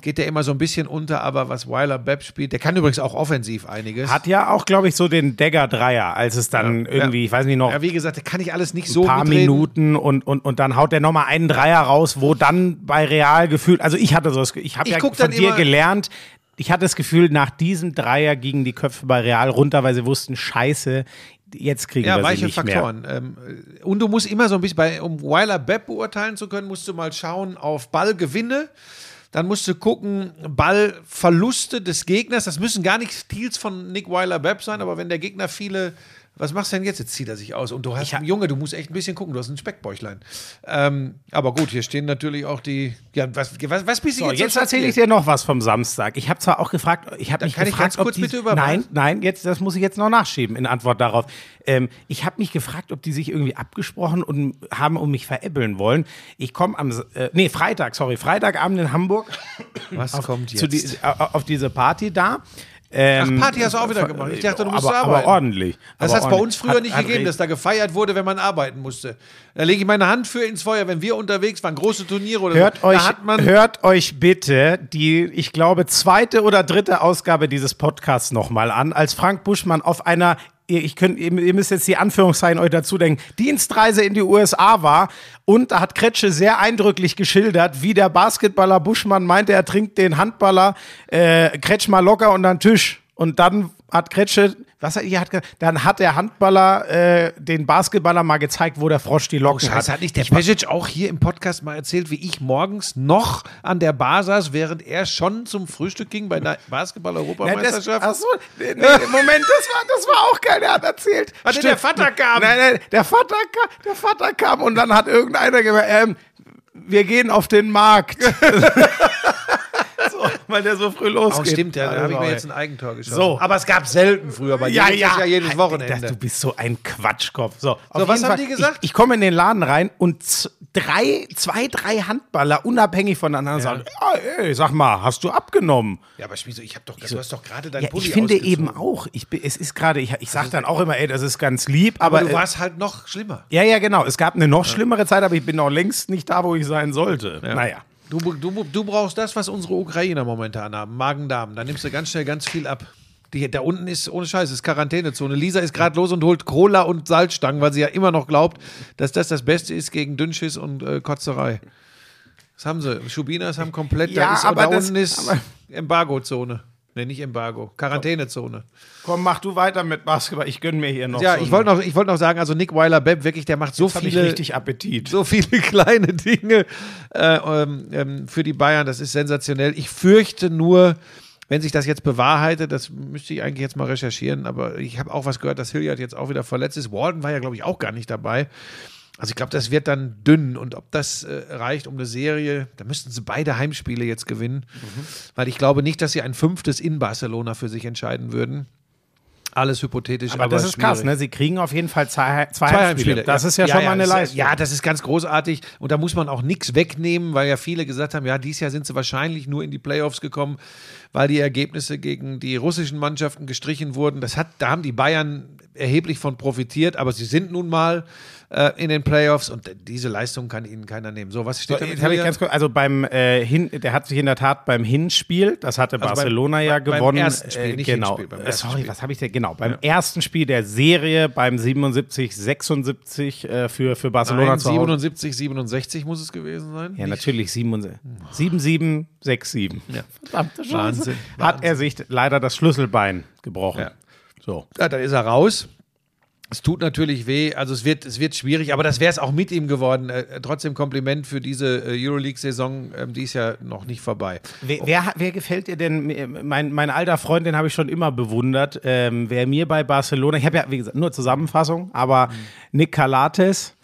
geht der immer so ein bisschen unter, aber was Weiler-Bepp spielt, der kann übrigens auch offensiv einiges. Hat ja auch, glaube ich, so den Dagger-Dreier, als es dann irgendwie, ich weiß nicht noch, ja, wie gesagt, der kann ich alles nicht ein so paar mitreden. Minuten und, und, und dann haut der nochmal einen Dreier raus, wo dann bei Real gefühlt, also ich hatte so ich habe ja guck von dann dir gelernt, ich hatte das Gefühl, nach diesem Dreier gingen die Köpfe bei Real runter, weil sie wussten, scheiße, jetzt kriegen Ja, wir sie weiche nicht mehr. Faktoren. Ähm, und du musst immer so ein bisschen, bei, um Weiler Bepp beurteilen zu können, musst du mal schauen auf Ballgewinne. Dann musst du gucken, Ballverluste des Gegners. Das müssen gar nicht Steals von Nick Weiler Bepp sein, aber wenn der Gegner viele. Was machst du denn jetzt? Jetzt zieht er sich aus. Und du hast, Junge, du musst echt ein bisschen gucken. Du hast ein Speckbäuchlein. Ähm, aber gut, hier stehen natürlich auch die. Ja, was, was, was bist du So, jetzt? jetzt erzähle ich dir noch was vom Samstag. Ich habe zwar auch gefragt, ich habe mich kann ich gefragt, ganz kurz ob die, bitte über Nein, nein, jetzt das muss ich jetzt noch nachschieben in Antwort darauf. Ähm, ich habe mich gefragt, ob die sich irgendwie abgesprochen und haben und mich veräppeln wollen. Ich komme am äh, nee Freitag, sorry, Freitagabend in Hamburg Was kommt jetzt? die, auf diese Party da. Ähm, Ach, Party hast du auch wieder gemacht. Ich dachte, du musst aber, arbeiten. aber ordentlich. Das hat es bei uns früher Hat- nicht hat gegeben, dass da gefeiert wurde, wenn man arbeiten musste. Da lege ich meine Hand für ins Feuer, wenn wir unterwegs waren, große Turniere oder Hört so. euch, da hat man hört euch bitte die, ich glaube, zweite oder dritte Ausgabe dieses Podcasts nochmal an, als Frank Buschmann auf einer, ihr, ich könnt, ihr ihr müsst jetzt die Anführungszeichen euch dazu denken, Dienstreise in die USA war und da hat Kretsche sehr eindrücklich geschildert, wie der Basketballer Buschmann meinte, er trinkt den Handballer äh, Kretsch mal locker unter den Tisch. Und dann hat Kretsche, was hat, hat, dann hat der Handballer äh, den Basketballer mal gezeigt, wo der Frosch die Locken hat. Scheiße, hat nicht der Pesic auch hier im Podcast mal erzählt, wie ich morgens noch an der Bar saß, während er schon zum Frühstück ging bei der Basketball-Europameisterschaft? ach so, nee, nee, Moment, das war, das war auch geil. Der hat erzählt. Warte, der Vater kam. Nein, nein, der Vater kam, der Vater kam und dann hat irgendeiner gesagt, ähm, wir gehen auf den Markt. (laughs) so, (laughs) weil der so früh losgeht. Oh, stimmt, ja, da Also, habe ich mir jetzt ein Eigentor geschossen. So. Aber es gab selten früher bei ja, ja, ja jedes Das, Wochenende. du bist so ein Quatschkopf. So, auf was jeden haben Fall, die gesagt? Ich, ich komme in den Laden rein und drei, zwei, drei Handballer unabhängig voneinander sagen, ja, ey, sag mal, hast du abgenommen? Ja, aber Schmieso, ich hab doch, du hast doch gerade dein Ja, Pulli ich finde ausgezogen. eben auch, ich, es ist gerade, ich, ich sag dann auch immer, ey, das ist ganz lieb, aber, Aber du äh, warst halt noch schlimmer. ja, ja, genau, es gab eine noch schlimmere Zeit, aber ich bin noch längst nicht da, wo ich sein sollte. Naja. Du, du, du brauchst das, was unsere Ukrainer momentan haben, Magen-Darm. Da nimmst du ganz schnell ganz viel ab. Die, da unten ist, ohne Scheiß, ist Quarantänezone. Lisa ist gerade los und holt Cola und Salzstangen, weil sie ja immer noch glaubt, dass das das Beste ist gegen Dünnschiss und äh, Kotzerei. Das haben sie. Schubinas haben komplett, Ja, da, ist, aber da das- unten ist Embargo-Zone. Ne, nicht Embargo, Quarantänezone. Komm, mach du weiter mit Basketball, ich gönn mir hier noch Ja, so ich wollte noch, ich wollte noch sagen, also Nick Weiler-Bepp, wirklich, der macht so Jetzt viele, richtig Appetit. so viele (laughs) kleine Dinge äh, ähm, ähm, für die Bayern. Das ist sensationell. Ich fürchte nur, wenn sich das jetzt bewahrheitet, das müsste ich eigentlich jetzt mal recherchieren, aber ich habe auch was gehört, dass Hilliard jetzt auch wieder verletzt ist. Walden war ja, glaube ich, auch gar nicht dabei. Also ich glaube, das wird dann dünn und ob das äh, reicht um eine Serie, da müssten sie beide Heimspiele jetzt gewinnen, weil ich glaube nicht, dass sie ein fünftes in Barcelona für sich entscheiden würden. Alles hypothetisch, aber das ist krass, schwierig. ne? Sie kriegen auf jeden Fall zwei, zwei, Zwei Heimspiele. Das ist ja, schon mal eine Leistung. Ja, das ist ganz großartig. Und da muss man auch nichts wegnehmen, weil ja viele gesagt haben, ja, dieses Jahr sind sie wahrscheinlich nur in die Playoffs gekommen, weil die Ergebnisse gegen die russischen Mannschaften gestrichen wurden. Das hat, da haben die Bayern erheblich von profitiert, aber sie sind nun mal äh, in den Playoffs und diese Leistung kann ihnen keiner nehmen. So, was steht da mit kurz, also beim äh, Hin, der hat sich in der Tat beim Hinspiel, das hatte Also beim- Barcelona ja beim gewonnen. ersten Spiel, äh, nicht genau. Hinspiel, beim Äh, ersten Sorry, Spiel. was habe ich denn? Genau, beim ersten Spiel der Serie beim 77, 76 äh, für, für Barcelona Nein, zu Hause. 77, 67 muss es gewesen sein. Ja, Nicht- natürlich 77. 77, 67. Ja. Verdammte Scheiße. Wahnsinn, Hat er sich leider das Schlüsselbein gebrochen. Ja. So. Ja, dann ist er raus. Es tut natürlich weh, also es wird, es wird schwierig, aber das wäre es auch mit ihm geworden. Äh, trotzdem Kompliment für diese äh, Euroleague-Saison, ähm, die ist ja noch nicht vorbei. Wer, wer, wer gefällt dir denn? Mein, mein alter Freund, den habe ich schon immer bewundert. Ähm, wer mir bei Barcelona, ich habe ja, wie gesagt, nur Zusammenfassung, aber Mhm. Nick Calates,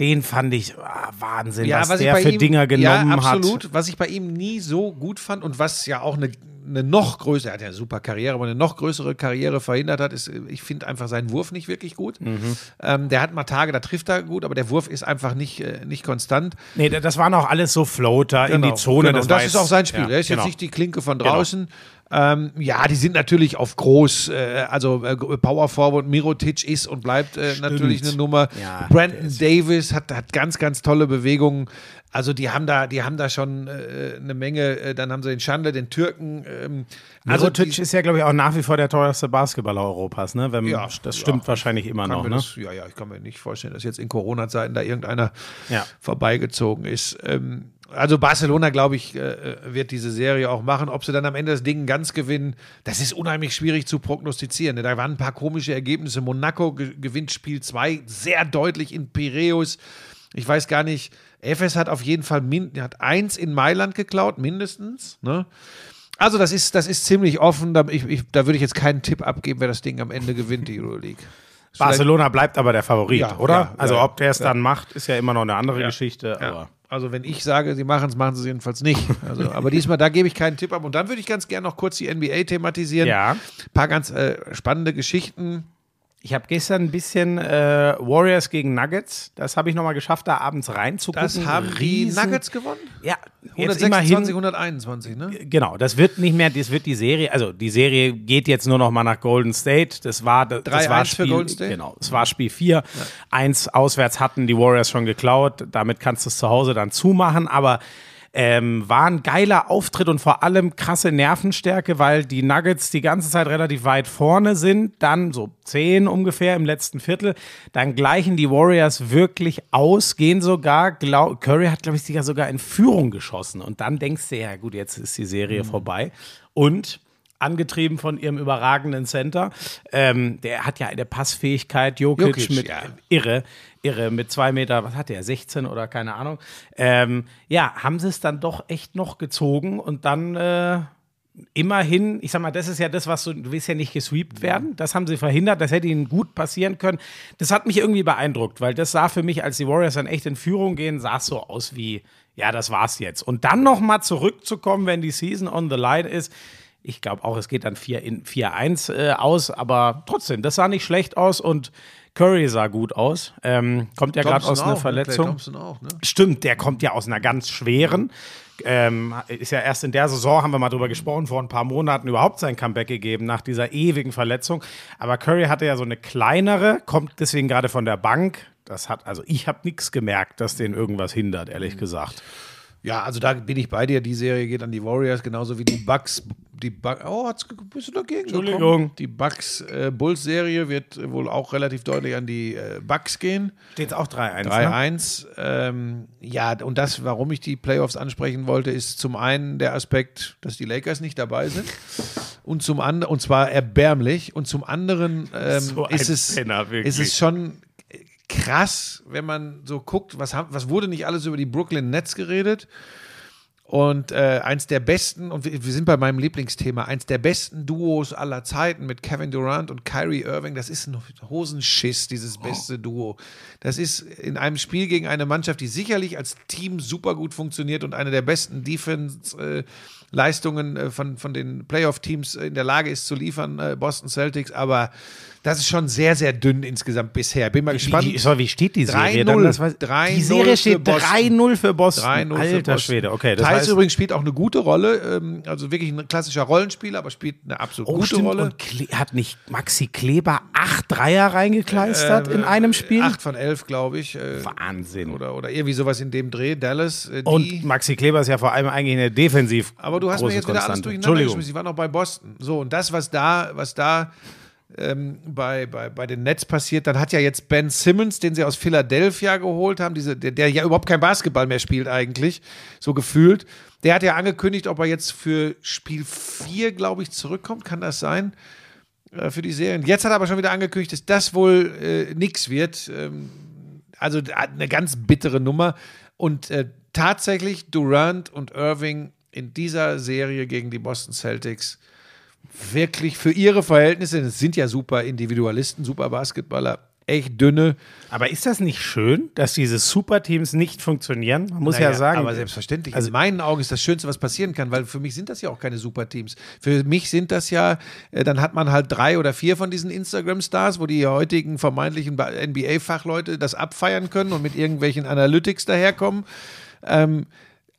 den fand ich ah, Wahnsinn, was, der für Dinger genommen ja, hat. absolut. Was ich bei ihm nie so gut fand und was ja auch eine, eine noch größere, er hat ja eine super Karriere, aber eine noch größere Karriere verhindert hat, ist, ich finde einfach seinen Wurf nicht wirklich gut. Mhm. Ähm, der hat mal Tage, da trifft er gut, aber der Wurf ist einfach nicht, äh, nicht konstant. Nee, das waren auch alles so Floater in die Genau, Zone. Genau. Das, Das, ist auch sein Spiel. Ja, er ist genau. jetzt nicht die Klinke von draußen. Ähm, ja, die sind natürlich auf groß, äh, also äh, Power Forward Mirotic ist und bleibt äh, natürlich eine Nummer. Ja, Brandon Davis hat, hat ganz, ganz tolle Bewegungen. Also die haben da, die haben da schon äh, eine Menge. Äh, dann haben sie den Chandler, den Türken. Ähm, also Mirotic die, ist ja, glaube ich, auch nach wie vor der teuerste Basketballer Europas. Ne? Wenn, Ja, das stimmt ja. wahrscheinlich immer noch. Ne? das, ja, ja, ich kann mir nicht vorstellen, dass jetzt in Corona-Zeiten da irgendeiner vorbeigezogen ist. Ähm, also Barcelona, glaube ich, äh, wird diese Serie auch machen. Ob sie dann am Ende das Ding ganz gewinnen, das ist unheimlich schwierig zu prognostizieren. Da waren ein paar komische Ergebnisse. Monaco ge gewinnt Spiel 2 sehr deutlich in Piräus. Ich weiß gar nicht, Efes hat auf jeden Fall hat eins in Mailand geklaut, mindestens. Ne? Also das ist, das ist ziemlich offen. Da, ich, ich, da würde ich jetzt keinen Tipp abgeben, wer das Ding am Ende gewinnt, die Euroleague. Barcelona bleibt aber der Favorit, Ja, oder? ja, also ja, ob der es dann macht, ist ja immer noch eine andere Geschichte. Aber Also wenn ich sage, sie machen es, machen sie es jedenfalls nicht. Also, (laughs) aber diesmal, da gebe ich keinen Tipp ab. Und dann würde ich ganz gerne noch kurz die NBA thematisieren. Ja. Ein paar ganz äh, spannende Geschichten. Ich habe gestern ein bisschen äh, Warriors gegen Nuggets. Das habe ich nochmal geschafft, da abends reinzugucken. Das haben die Riesen- Nuggets gewonnen? Ja, jetzt 126, immerhin. 121, ne? Genau, das wird nicht mehr, das wird die Serie, also die Serie geht jetzt nur noch mal nach Golden State. Das war das, 3-1 war für Spiel, Golden State? Genau, es war Spiel 4. Eins auswärts hatten die Warriors schon geklaut. Damit kannst du es zu Hause dann zumachen, aber ähm, war ein geiler Auftritt und vor allem krasse Nervenstärke, weil die Nuggets die ganze Zeit relativ weit vorne sind, dann so 10 ungefähr im letzten Viertel, dann gleichen die Warriors wirklich aus, gehen sogar, glaub, Curry hat glaube ich sogar sogar in Führung geschossen und dann denkst du, ja gut, jetzt ist die Serie Mhm. vorbei und angetrieben von ihrem überragenden Center. Ähm, der hat ja eine Passfähigkeit, Jokic, Jokic, mit ja. irre, irre, mit zwei Meter, was hat der, 16 oder keine Ahnung. Ähm, ja, haben sie es dann doch echt noch gezogen und dann äh, immerhin, ich sag mal, das ist ja das, was du, du willst ja nicht gesweept werden. Das haben sie verhindert, das hätte ihnen gut passieren können. Das hat mich irgendwie beeindruckt, weil das sah für mich, als die Warriors dann echt in Führung gehen, sah es so aus wie, ja, das war's jetzt. Und dann nochmal zurückzukommen, wenn die Season on the line ist. Ich glaube auch, es geht dann 4 in 4-1 äh, aus, aber trotzdem, das sah nicht schlecht aus und Curry sah gut aus. Ähm, kommt ja gerade aus einer ne? Verletzung. Auch, ne? Stimmt, der kommt ja aus einer ganz schweren. Ähm, ist ja erst in der Saison, haben wir mal drüber gesprochen, vor ein paar Monaten überhaupt sein Comeback gegeben nach dieser ewigen Verletzung. Aber Curry hatte ja so eine kleinere, kommt deswegen gerade von der Bank. Das hat, also ich habe nichts gemerkt, dass den irgendwas hindert, ehrlich Mhm. gesagt. Ja, also da bin ich bei dir. Die Serie geht an die Warriors, genauso wie die Bucks. Die Bucks oh, hat's, bist du dagegen? Entschuldigung. gekommen? Die Bucks-Bulls-Serie wird äh, wohl auch relativ deutlich an die äh, Bucks gehen. Steht auch 3-1. Ne? 3-1. Ähm, ja, und das, warum ich die Playoffs ansprechen wollte, ist zum einen der Aspekt, dass die Lakers nicht dabei sind. Und zum anderen, und zwar erbärmlich. Und zum anderen ähm, So ist, es, Penner, ist es schon krass, wenn man so guckt, was, haben, was wurde nicht alles über die Brooklyn Nets geredet. Und äh, eins der besten, und wir, sind bei meinem Lieblingsthema, eins der besten Duos aller Zeiten mit Kevin Durant und Kyrie Irving, das ist ein Hosenschiss, dieses beste Duo. Das ist in einem Spiel gegen eine Mannschaft, die sicherlich als Team super gut funktioniert und eine der besten Defense-Leistungen äh, von, von den Playoff-Teams in der Lage ist zu liefern, äh, Boston Celtics, aber das ist schon sehr, sehr dünn insgesamt bisher. Bin mal gespannt. Wie, wie, wie steht die Serie 3-0. dann? Das weiß- 3-0 die Serie steht Boston. 3-0 für Boston. 3-0 für Alter Boston. Schwede, okay. Das Thais heißt, übrigens spielt auch eine gute Rolle, ähm, also wirklich ein klassischer Rollenspieler, aber spielt eine absolut oh, gute stimmt, Rolle. und Kle hat nicht Maxi Kleber acht Dreier reingekleistert in einem Spiel? Äh, Acht von elf, glaube ich. Äh, Wahnsinn. oder, oder irgendwie sowas in dem Dreh. Dallas, äh, die. Und Maxi Kleber ist ja vor allem eigentlich eine defensiv aber du hast mir jetzt wieder alles Konstante. durcheinander Entschuldigung. geschmissen. Sie waren noch bei Boston. So, und das, was da, was da ähm, bei, bei, bei den Nets passiert, dann hat ja jetzt Ben Simmons, den sie aus Philadelphia geholt haben, diese, der, der ja überhaupt kein Basketball mehr spielt eigentlich, so gefühlt. Der hat ja angekündigt, ob er jetzt für Spiel 4, glaube ich, zurückkommt. Kann das sein? Äh, für die Serien. Jetzt hat er aber schon wieder angekündigt, dass das wohl äh, nix wird. Ähm, also eine ganz bittere Nummer. Und äh, tatsächlich Durant und Irving in dieser Serie gegen die Boston Celtics wirklich für ihre Verhältnisse, es sind ja super Individualisten, super Basketballer, echt dünne. Aber ist das nicht schön, dass diese Superteams nicht funktionieren? Man muss Naja, ja sagen. Aber selbstverständlich. Also- in meinen Augen ist das Schönste, was passieren kann, weil für mich sind das ja auch keine Superteams. Für mich sind das ja, äh, dann hat man halt drei oder vier von diesen Instagram-Stars, wo die heutigen vermeintlichen Ba- NBA-Fachleute das abfeiern können und mit irgendwelchen Analytics daherkommen. Ähm,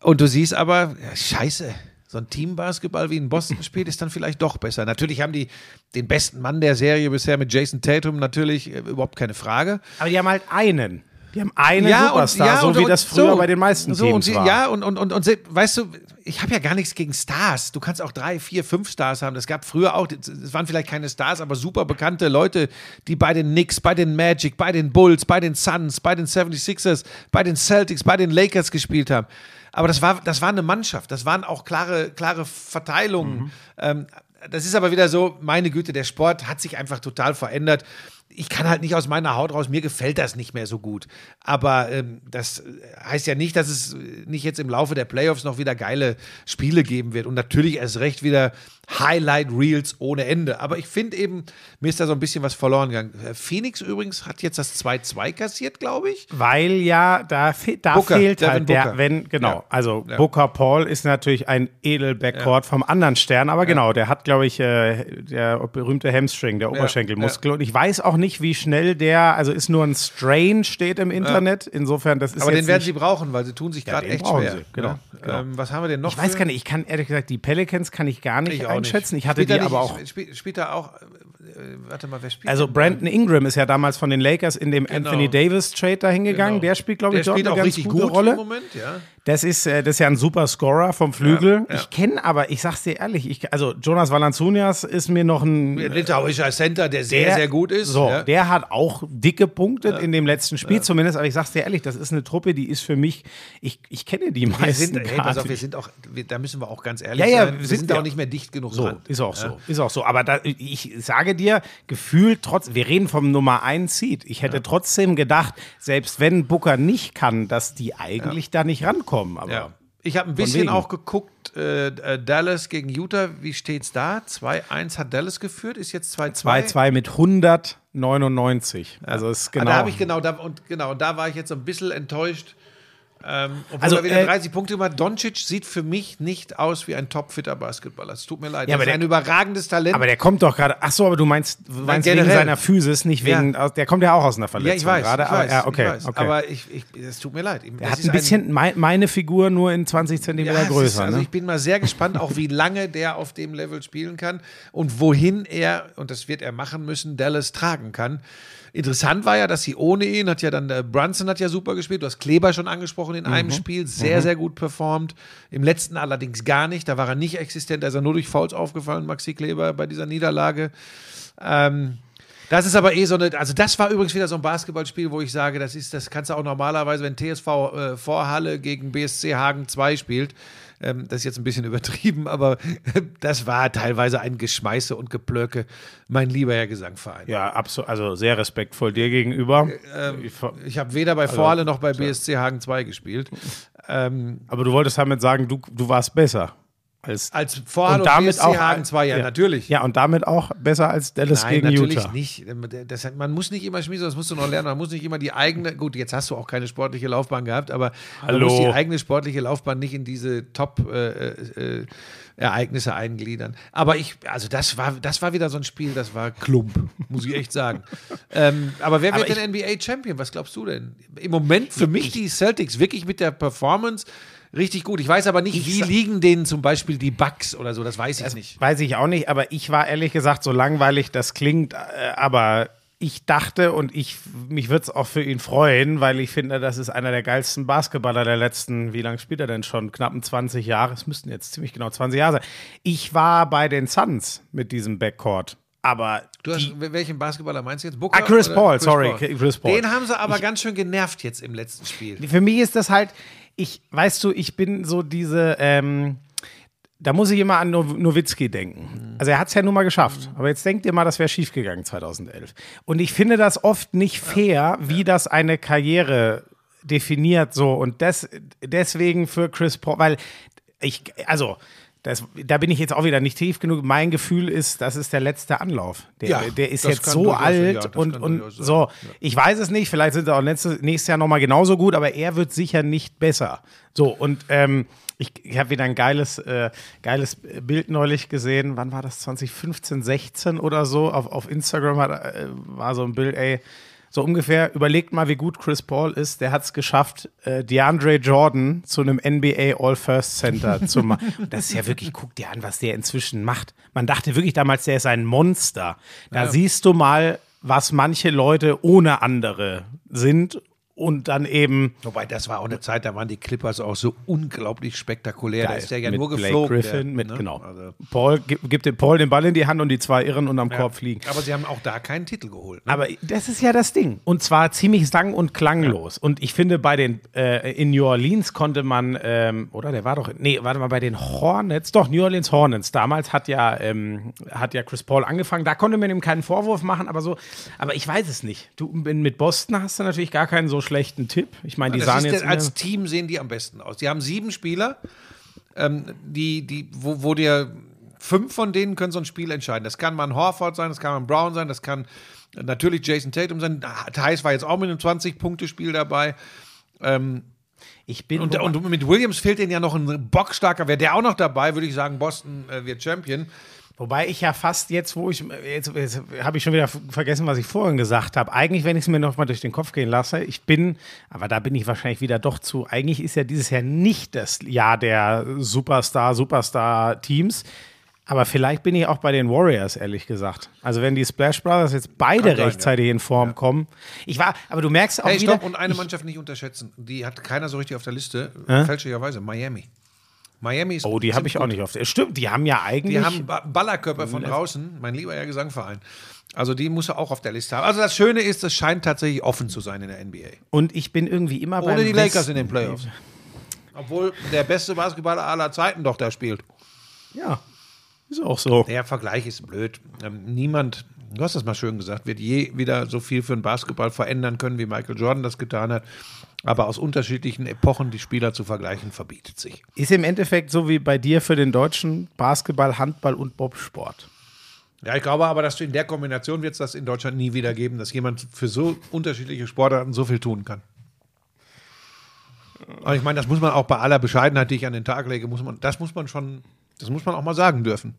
und du siehst aber, ja, scheiße. So ein Teambasketball wie in Boston spielt, ist dann vielleicht doch besser. Natürlich haben die den besten Mann der Serie bisher mit Jason Tatum, natürlich äh, überhaupt keine Frage. aber die haben halt einen. Die haben einen Superstar, so und- wie und das früher so, bei den meisten so, Teams und, war. Ja, und, und, und, und weißt du, ich habe ja gar nichts gegen Stars. Du kannst auch drei, vier, fünf Stars haben. Es gab früher auch, es waren vielleicht keine Stars, aber super bekannte Leute, die bei den Knicks, bei den Magic, bei den Bulls, bei den Suns, bei den 76ers, bei den Celtics, bei den Lakers gespielt haben. Aber das war, das war eine Mannschaft. Das waren auch klare, klare Verteilungen. Ähm, das ist aber wieder so, meine Güte, der Sport hat sich einfach total verändert. Ich kann halt nicht aus meiner Haut raus, mir gefällt das nicht mehr so gut. Aber ähm, das heißt ja nicht, dass es nicht jetzt im Laufe der Playoffs noch wieder geile Spiele geben wird. Und natürlich erst recht wieder Highlight-Reels ohne Ende. Aber ich finde eben, mir ist da so ein bisschen was verloren gegangen. Äh, Phoenix übrigens hat jetzt das 2-2 kassiert, glaube ich. Weil ja, da, fe da Booker, fehlt Devin halt der, wenn, genau, Ja. also Ja. Booker Paul ist natürlich ein Edel-Backcourt vom anderen Stern, aber genau, der hat, glaube ich, äh, der berühmte Hamstring, der Oberschenkelmuskel. Und ich weiß auch nicht, wie schnell der, also ist nur ein Strain, steht im Internet. Insofern, das ist Aber den werden sie brauchen, weil sie tun sich gerade echt schwer. sie, genau, Ja. genau. Ähm, was haben wir denn noch? Ich weiß gar nicht, ich kann ehrlich gesagt, die Pelicans kann ich gar nicht Ich einschätzen. Ich hatte Spielt die er aber auch. Spielt, spielt er auch. Äh, warte mal, wer spielt Also? Brandon Ingram ist ja damals von den Lakers in dem Anthony Davis Trade dahin gegangen. Genau. Der spielt, glaube ich, Der dort spielt eine auch ganz richtig gute gut Rolle. im Moment, ja. Das ist, äh, das ist ja ein super Scorer vom Flügel. Ja, ja. Ich kenne aber, ich sag's dir ehrlich, ich, also Jonas Valanciunas ist mir noch ein Litauischer Center, der sehr, der- sehr gut ist. So, ja. der hat auch dick gepunktet in dem letzten Spiel zumindest, aber ich sag's dir ehrlich, das ist eine Truppe, die ist für mich, ich, ich kenne die wir meisten sind, hey, pass auf, wir sind auch, wir, da müssen wir auch ganz ehrlich Ja, ja, sein. Wir sind sind, wir. auch nicht mehr dicht genug So, dran. ist auch so, ist auch so. Aber da, ich sage dir, gefühlt trotz, wir reden vom Nummer 1 Seed. Ich hätte trotzdem gedacht, selbst wenn Booker nicht kann, dass die eigentlich da nicht rankommen. Aber Ja. Ich habe ein bisschen auch geguckt, äh, äh, Dallas gegen Utah, wie steht's da? 2-1 hat Dallas geführt, ist jetzt 2-2. 2-2 mit 199. Also ist Ah, genau. Da habe ich genau, da, und genau, da war ich jetzt so ein bisschen enttäuscht. Ähm, Also, er wieder äh, 30 Punkte gemacht. Doncic sieht für mich nicht aus wie ein topfitter Basketballer. Es tut mir leid. Ja, aber ist ein der- überragendes Talent. aber der kommt doch gerade. Ach so, aber du meinst, du meinst wegen seiner Physis, nicht Ja. wegen. aus- Der kommt ja auch aus einer ja, Verletzung ich weiß. gerade. ich aber, weiß, ja, okay, ich weiß. okay. Aber ich, ich, es tut mir leid. er hat ein bisschen mei- meine Figur nur in 20 Zentimeter Ja, größer. Ist, also ne? ich bin mal sehr gespannt, auch wie lange der auf dem Level spielen kann und wohin er, und das wird er machen müssen, Dallas tragen kann. Interessant war ja, dass sie ohne ihn, hat ja dann der Brunson hat ja super gespielt, du hast Kleber schon angesprochen in Mhm. einem Spiel, sehr, sehr gut performt. Im letzten allerdings gar nicht, da war er nicht existent, da ist er nur durch Fouls aufgefallen, Maxi Kleber bei dieser Niederlage. Ähm, das ist aber eh so eine, also das war übrigens wieder so ein Basketballspiel, wo ich sage, das ist, das kannst du auch normalerweise, wenn TSV äh, Vorhalle gegen BSC Hagen 2 spielt, ähm, das ist jetzt ein bisschen übertrieben, aber das war teilweise ein Geschmeiße und Geplöcke, mein lieber Herr Gesangverein. ja, absolut. Also sehr respektvoll dir gegenüber. Ähm, Ich Ich habe weder bei Vorhalle noch bei BSC Hagen 2 gespielt. Ähm, aber du wolltest damit sagen, du, du warst besser. Als, als Vorhalle Und und, damit BSC auch- Hagen 2, ja, ja. natürlich. ja, und damit auch besser als Dallas Nein, gegen natürlich Utah. nicht. Das, man muss nicht immer schmieden, das musst du noch lernen. Man muss nicht immer die eigene, gut, jetzt hast du auch keine sportliche Laufbahn gehabt, aber man Hallo. muss die eigene sportliche Laufbahn nicht in diese Top-Ereignisse äh, Ereignisse eingliedern. Aber ich, also das war, das war wieder so ein Spiel, das war Klump, muss ich echt sagen. (laughs) ähm, aber wer wird Aber denn NBA-Champion? Was glaubst du denn? Im Moment für mich die Celtics wirklich mit der Performance richtig gut. Ich weiß aber nicht, wie sa- liegen denen zum Beispiel die Bucks oder so, das weiß ich nicht. Weiß ich auch nicht, aber ich war ehrlich gesagt, so langweilig das klingt, äh, aber ich dachte und ich, mich würde es auch für ihn freuen, weil ich finde, das ist einer der geilsten Basketballer der letzten, wie lange spielt er denn schon? Knappen 20 Jahre, es müssten jetzt ziemlich genau 20 Jahre sein. Ich war bei den Suns mit diesem Backcourt, aber Du hast, welchen Basketballer meinst du jetzt? Booker Ah, Chris Paul, sorry, Chris Paul. Den haben sie aber ganz schön genervt jetzt im letzten Spiel. Für mich ist das halt, ich, weißt du, ich bin so diese, ähm, da muss ich immer an Now- Nowitzki denken. Also er hat es ja nun mal geschafft. Aber jetzt denkt ihr mal, das wäre schiefgegangen 2011. Und ich finde das oft nicht fair, wie das eine Karriere definiert so. Und das, deswegen für Chris Paul, weil ich, also, das, da bin ich jetzt auch wieder nicht tief genug. Mein Gefühl ist, das ist der letzte Anlauf. Der, Ja, der ist jetzt so durchaus sein, alt ja, und, und so. Ich weiß es nicht, vielleicht sind sie auch nächstes, nächstes Jahr nochmal genauso gut, aber er wird sicher nicht besser. So, und ähm, ich, ich habe wieder ein geiles, äh, geiles Bild neulich gesehen. Wann war das? 2015, 16 oder so? Auf, auf Instagram hat, äh, war so ein Bild, ey, so ungefähr, überlegt mal, wie gut Chris Paul ist. Der hat es geschafft, äh, DeAndre Jordan zu einem NBA All-First Center (laughs) zu machen. Das ist ja wirklich, guck dir an, was der inzwischen macht. Man dachte wirklich damals, der ist ein Monster. Da siehst du mal, was manche Leute ohne andere sind und dann eben Wobei, das war auch eine Zeit, da waren die Clippers auch so unglaublich spektakulär. da Geil. ist der ja mit nur Blake geflogen. Griffin, der, mit, ne? genau. Also, Paul gibt, dem Paul den Ball in die Hand und die zwei Irren unterm Korb fliegen. aber sie haben auch da keinen Titel geholt. Ne? Aber das ist ja das Ding. Und zwar ziemlich sang- und klanglos. Und ich finde, bei den äh, in New Orleans konnte man, ähm, oder der war doch, nee, warte mal, bei den Hornets, doch, New Orleans Hornets. Damals hat ja, ähm, hat ja Chris Paul angefangen. Da konnte man ihm keinen Vorwurf machen, aber so, aber ich weiß es nicht. Du mit Boston hast du natürlich gar keinen so schlechten Tipp. Ich meine, die das sahen jetzt. als Team sehen die am besten aus. Die haben sieben Spieler, ähm, die, die, wo, wo dir fünf von denen können so ein Spiel entscheiden. Das kann man Horford sein, das kann man Brown sein, das kann natürlich Jason Tatum sein. Thais war jetzt auch mit einem 20-Punkte-Spiel dabei. ich bin Und, und mit Williams fehlt denen ja noch ein bockstarker. Wäre der auch noch dabei, würde ich sagen, Boston äh, wird Champion. Wobei ich ja fast jetzt, wo ich, jetzt, jetzt habe ich schon wieder vergessen, was ich vorhin gesagt habe. Eigentlich, wenn ich es mir noch mal durch den Kopf gehen lasse, ich bin, aber da bin ich wahrscheinlich wieder doch zu, eigentlich ist ja dieses Jahr nicht das Jahr der Superstar, Superstar-Teams. Aber vielleicht bin ich auch bei den Warriors, ehrlich gesagt. Also wenn die Splash Brothers jetzt beide sein, rechtzeitig in Form kommen. Ich war, aber du merkst auch Hey, wieder. stopp, und eine Mannschaft nicht unterschätzen. Die hat keiner so richtig auf der Liste. Fälschlicherweise, Miami. Miami ist. oh, die habe ich auch gut. nicht auf der. Stimmt, die haben ja eigentlich. Die haben Ba- Ballerkörper von draußen, mein lieber Herr Gesangverein. Also die muss er auch auf der Liste haben. Also das Schöne ist, es scheint tatsächlich offen zu sein in der NBA. und ich bin irgendwie immer Ohne beim die Lakers Westen- in den Playoffs. Obwohl der beste Basketballer aller Zeiten doch da spielt. Ja, ist auch so. Der Vergleich ist blöd. Ähm, niemand, du hast das mal schön gesagt, wird je wieder so viel für den Basketball verändern können, wie Michael Jordan das getan hat. Aber aus unterschiedlichen Epochen die Spieler zu vergleichen, verbietet sich. Ist im Endeffekt so wie bei dir für den Deutschen Basketball, Handball und Bobsport. Ja, ich glaube aber, dass du in der Kombination wird es das in Deutschland nie wieder geben, dass jemand für so unterschiedliche Sportarten so viel tun kann. Und ich meine, das muss man auch bei aller Bescheidenheit, die ich an den Tag lege, muss man, das muss man schon, das muss man auch mal sagen dürfen.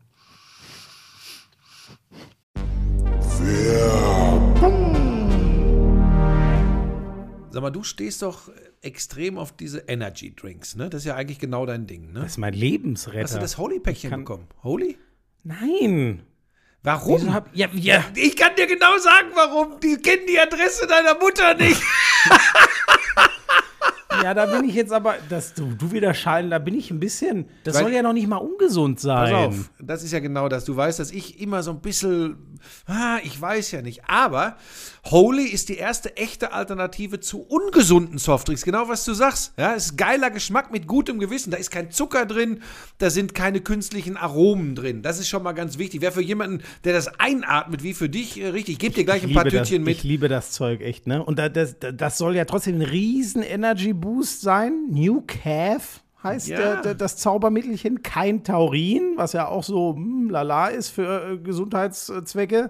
Sag mal, du stehst doch extrem auf diese Energy Drinks, ne? Das ist ja eigentlich genau dein Ding, ne? Das ist mein Lebensretter. Hast du das Holy-Päckchen bekommen? Holy? Nein. Warum? Hab, ja, ja. Ich kann dir genau sagen, warum. Die kennen die Adresse deiner Mutter nicht. (laughs) ja, da bin ich jetzt aber, dass du, du wieder scheiden, da bin ich ein bisschen, das Weil- soll ja noch nicht mal ungesund sein. Pass auf, das ist ja genau das. Du weißt, dass ich immer so ein bisschen, ah, ich weiß ja nicht. Aber Holy ist die erste echte Alternative zu ungesunden Softdrinks. Genau was du sagst. Ja, es ist geiler Geschmack mit gutem Gewissen. Da ist kein Zucker drin, da sind keine künstlichen Aromen drin. Das ist schon mal ganz wichtig. Wäre für jemanden, der das einatmet, wie für dich, äh, richtig. Ich gebe dir gleich ein paar das, Tütchen mit. Ich liebe das Zeug echt, ne? Und da, das, das soll ja trotzdem ein riesen Energy Boost sein. New Calf heißt Ja. der, der, das Zaubermittelchen. Kein Taurin, was ja auch so hm, lala ist für äh, Gesundheitszwecke.